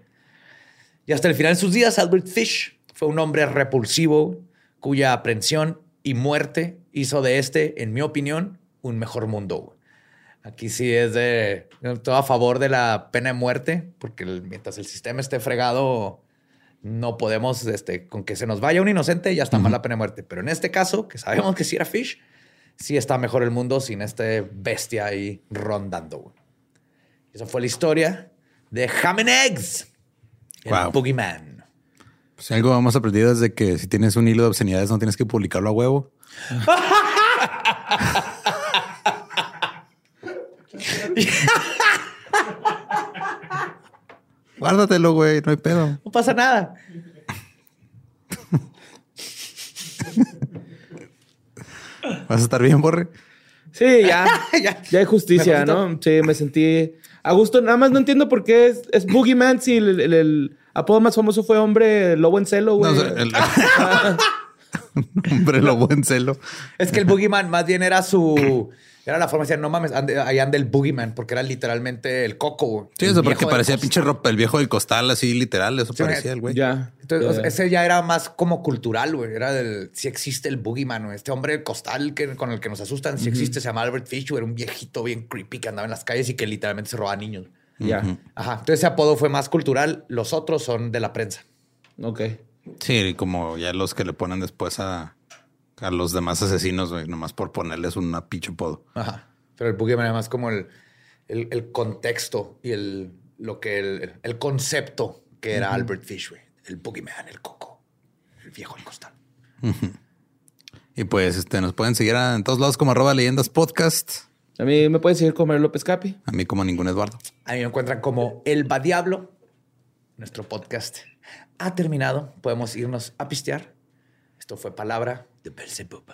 Y hasta el final de sus días, Albert Fish fue un hombre repulsivo cuya aprehensión y muerte hizo de este, en mi opinión, un mejor mundo. Aquí sí es de todo a favor de la pena de muerte, porque mientras el sistema esté fregado, no podemos, este, con que se nos vaya un inocente, ya está mal la pena de muerte. Pero en este caso, que sabemos que sí era Fish, sí está mejor el mundo sin este bestia ahí rondando. Esa fue la historia de Ham and Eggs, el Wow. Boogeyman. Pues algo hemos aprendido es de que si tienes un hilo de obscenidades no tienes que publicarlo a huevo. Guárdatelo, güey, no hay pedo. No pasa nada. Vas a estar bien, Borre. Sí, ya. Ya. ya hay justicia. ¿no? Sí, me sentí a gusto. Nada más no entiendo por qué es, es Boogeyman si el, el- el apodo más famoso fue hombre lobo en celo, No, güey. o sea, el- Hombre, lobo en celo. Es que el Boogeyman más bien era su... Era la forma de decir, no mames, ande- ahí anda el Boogeyman, porque era literalmente el coco. güey. Sí, eso porque parecía pinche ropa, el viejo del costal, así literal, eso Sí, parecía el güey. ya. Entonces, o sea, Ya. ese ya era más como cultural, güey. Era del... Si existe el Boogeyman, güey. Este hombre del costal que, con el que nos asustan, si existe, se llama Albert Fish, güey. Era un viejito bien creepy que andaba en las calles y que literalmente se robaba niños. Ya. Ajá. Entonces ese apodo fue más cultural. Los otros son de la prensa. Ok. Sí, como ya los que le ponen después a, a los demás asesinos, güey, nomás por ponerles una pinche podo. Ajá. Pero el Boogeyman era más como el, el, el contexto y el, lo que el, el concepto que era Albert Fish, güey. El Boogeyman, el coco, el viejo del costal. Y pues este nos pueden seguir en todos lados como arroba leyendas podcast. A mí me puedes decir comer López Capi. A mí como ningún Eduardo. A mí me encuentran como El Va Diablo. Nuestro podcast ha terminado. Podemos irnos a pistear. Esto fue Palabra de Belzebub.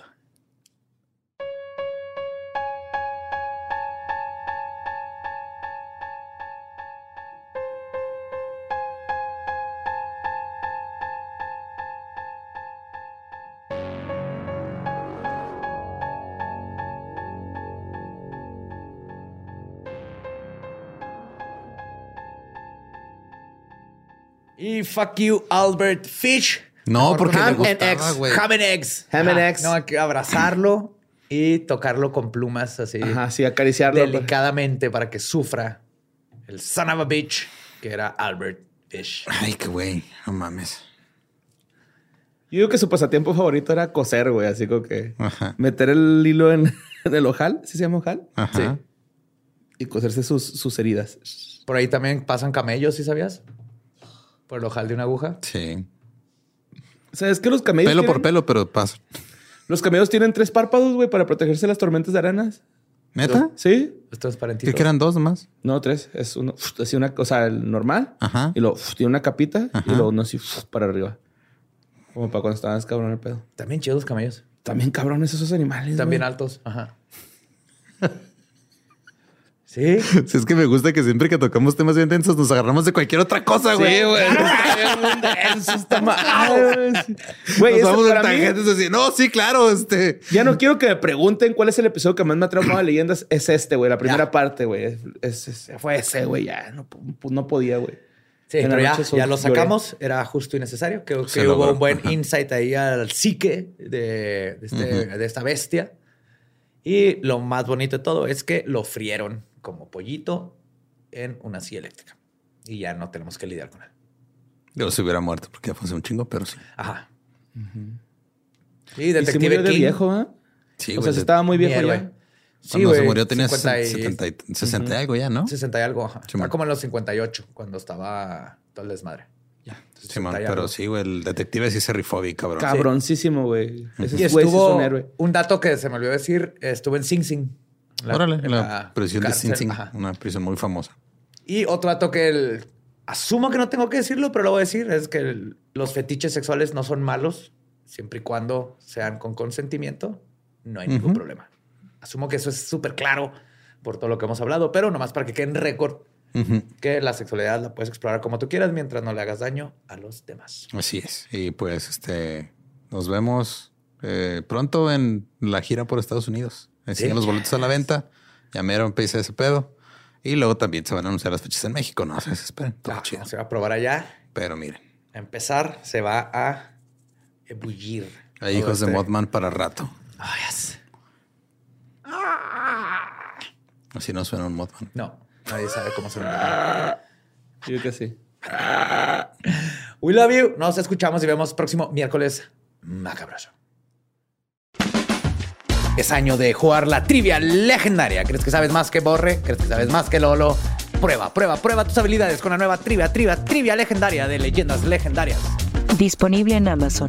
Fuck you, Albert Fish. No, porque le ham and gustaba, eggs. güey. Ham and eggs. Ham and eggs. No, hay que abrazarlo y tocarlo con plumas así. Ajá, sí, acariciarlo. Delicadamente para que sufra el son of a bitch que era Albert Fish. Ay, qué güey, no mames. Yo digo que su pasatiempo favorito era coser, güey. Así como que Ajá. meter el hilo en, en el ojal. ¿Sí se llama ojal? Ajá. Y coserse sus, sus heridas. Por ahí también pasan camellos, ¿sí sabías? Por el ojal de una aguja. Sí. O sea, es que los camellos. Pelo por pelo, pero pasa. Los camellos tienen tres párpados, güey, para protegerse de las tormentas de arenas. ¿Neta? ¿Sí? Es transparentito. ¿Qué que eran dos nomás? No, tres. Es uno, así una cosa el normal. Ajá. Y luego tiene una capita Ajá. y luego uno así para arriba. Como para cuando estabas cabrón el pedo. También chidos los camellos. También cabrones esos animales. También güey. altos. Ajá. Sí. Si es que me gusta que siempre que tocamos temas bien densos nos agarramos de cualquier otra cosa, güey. Sí, güey. Está güey. Güey, Nos vamos en mí- tangentes así. No, sí, claro, este. Ya no quiero que me pregunten cuál es el episodio que más me ha traumado de leyendas. Es este, güey. La primera Ya. parte, güey. Es, es- fue ese, güey. Ya no, no podía, güey. Sí, pero ya, ya lo lloré. sacamos. Era justo y necesario. Creo que hubo logró. un buen insight ahí al psique de, de este- de esta bestia. Y lo más bonito de todo es que lo frieron como pollito en una silla eléctrica. Y ya no tenemos que lidiar con él. Yo se hubiera muerto porque ya fue un chingo, pero sí. Ajá. Y Y se Detective murió de King. viejo, ¿ah? Sí, o güey. sea, si estaba muy viejo ya. Sí, Cuando se murió tenía 50 y- 70 y- 60 y algo ya, ¿no? 60 y algo. Ajá. Sí, como en los 58, cuando estaba todo el desmadre. Ya. Sí, man, 60 y pero sí, güey, el detective sí se rifó bien, cabrón. Cabroncísimo, güey. Ese Y sí es estuvo un héroe. un dato que se me olvidó decir, estuvo en Sing Sing. La- Órale, en la, prisión de cárcel, Sing Sing, ajá. una prisión muy famosa. Y otro dato que el- asumo que no tengo que decirlo, pero lo voy a decir, es que el- los fetiches sexuales no son malos siempre y cuando sean con consentimiento, no hay ningún Ujú. problema. Asumo que eso es súper claro por todo lo que hemos hablado, pero nomás para que quede en récord Ujú. que la sexualidad la puedes explorar como tú quieras mientras no le hagas daño a los demás. Así es. Y pues, este, nos vemos eh, pronto en la gira por Estados Unidos. Sí. siguen los boletos a la venta. Ya mero empieza ese pedo. Y luego también se van a anunciar las fechas en México. No se desesperen. Todo Ah, chido. se va a probar allá. Pero miren, A empezar, se va a ebullir. hay hijos de este- Mothman para rato. Ah, yes. Así no suena un Mothman. No, nadie sabe cómo suena. Yo que sí. We love you. Nos escuchamos y vemos próximo miércoles macabroso. Es año de jugar la trivia legendaria. ¿Crees que sabes más que Borre? ¿Crees que sabes más que Lolo? Prueba, prueba, prueba tus habilidades con la nueva trivia, trivia, trivia legendaria de leyendas legendarias. Disponible en Amazon.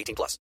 18 plus.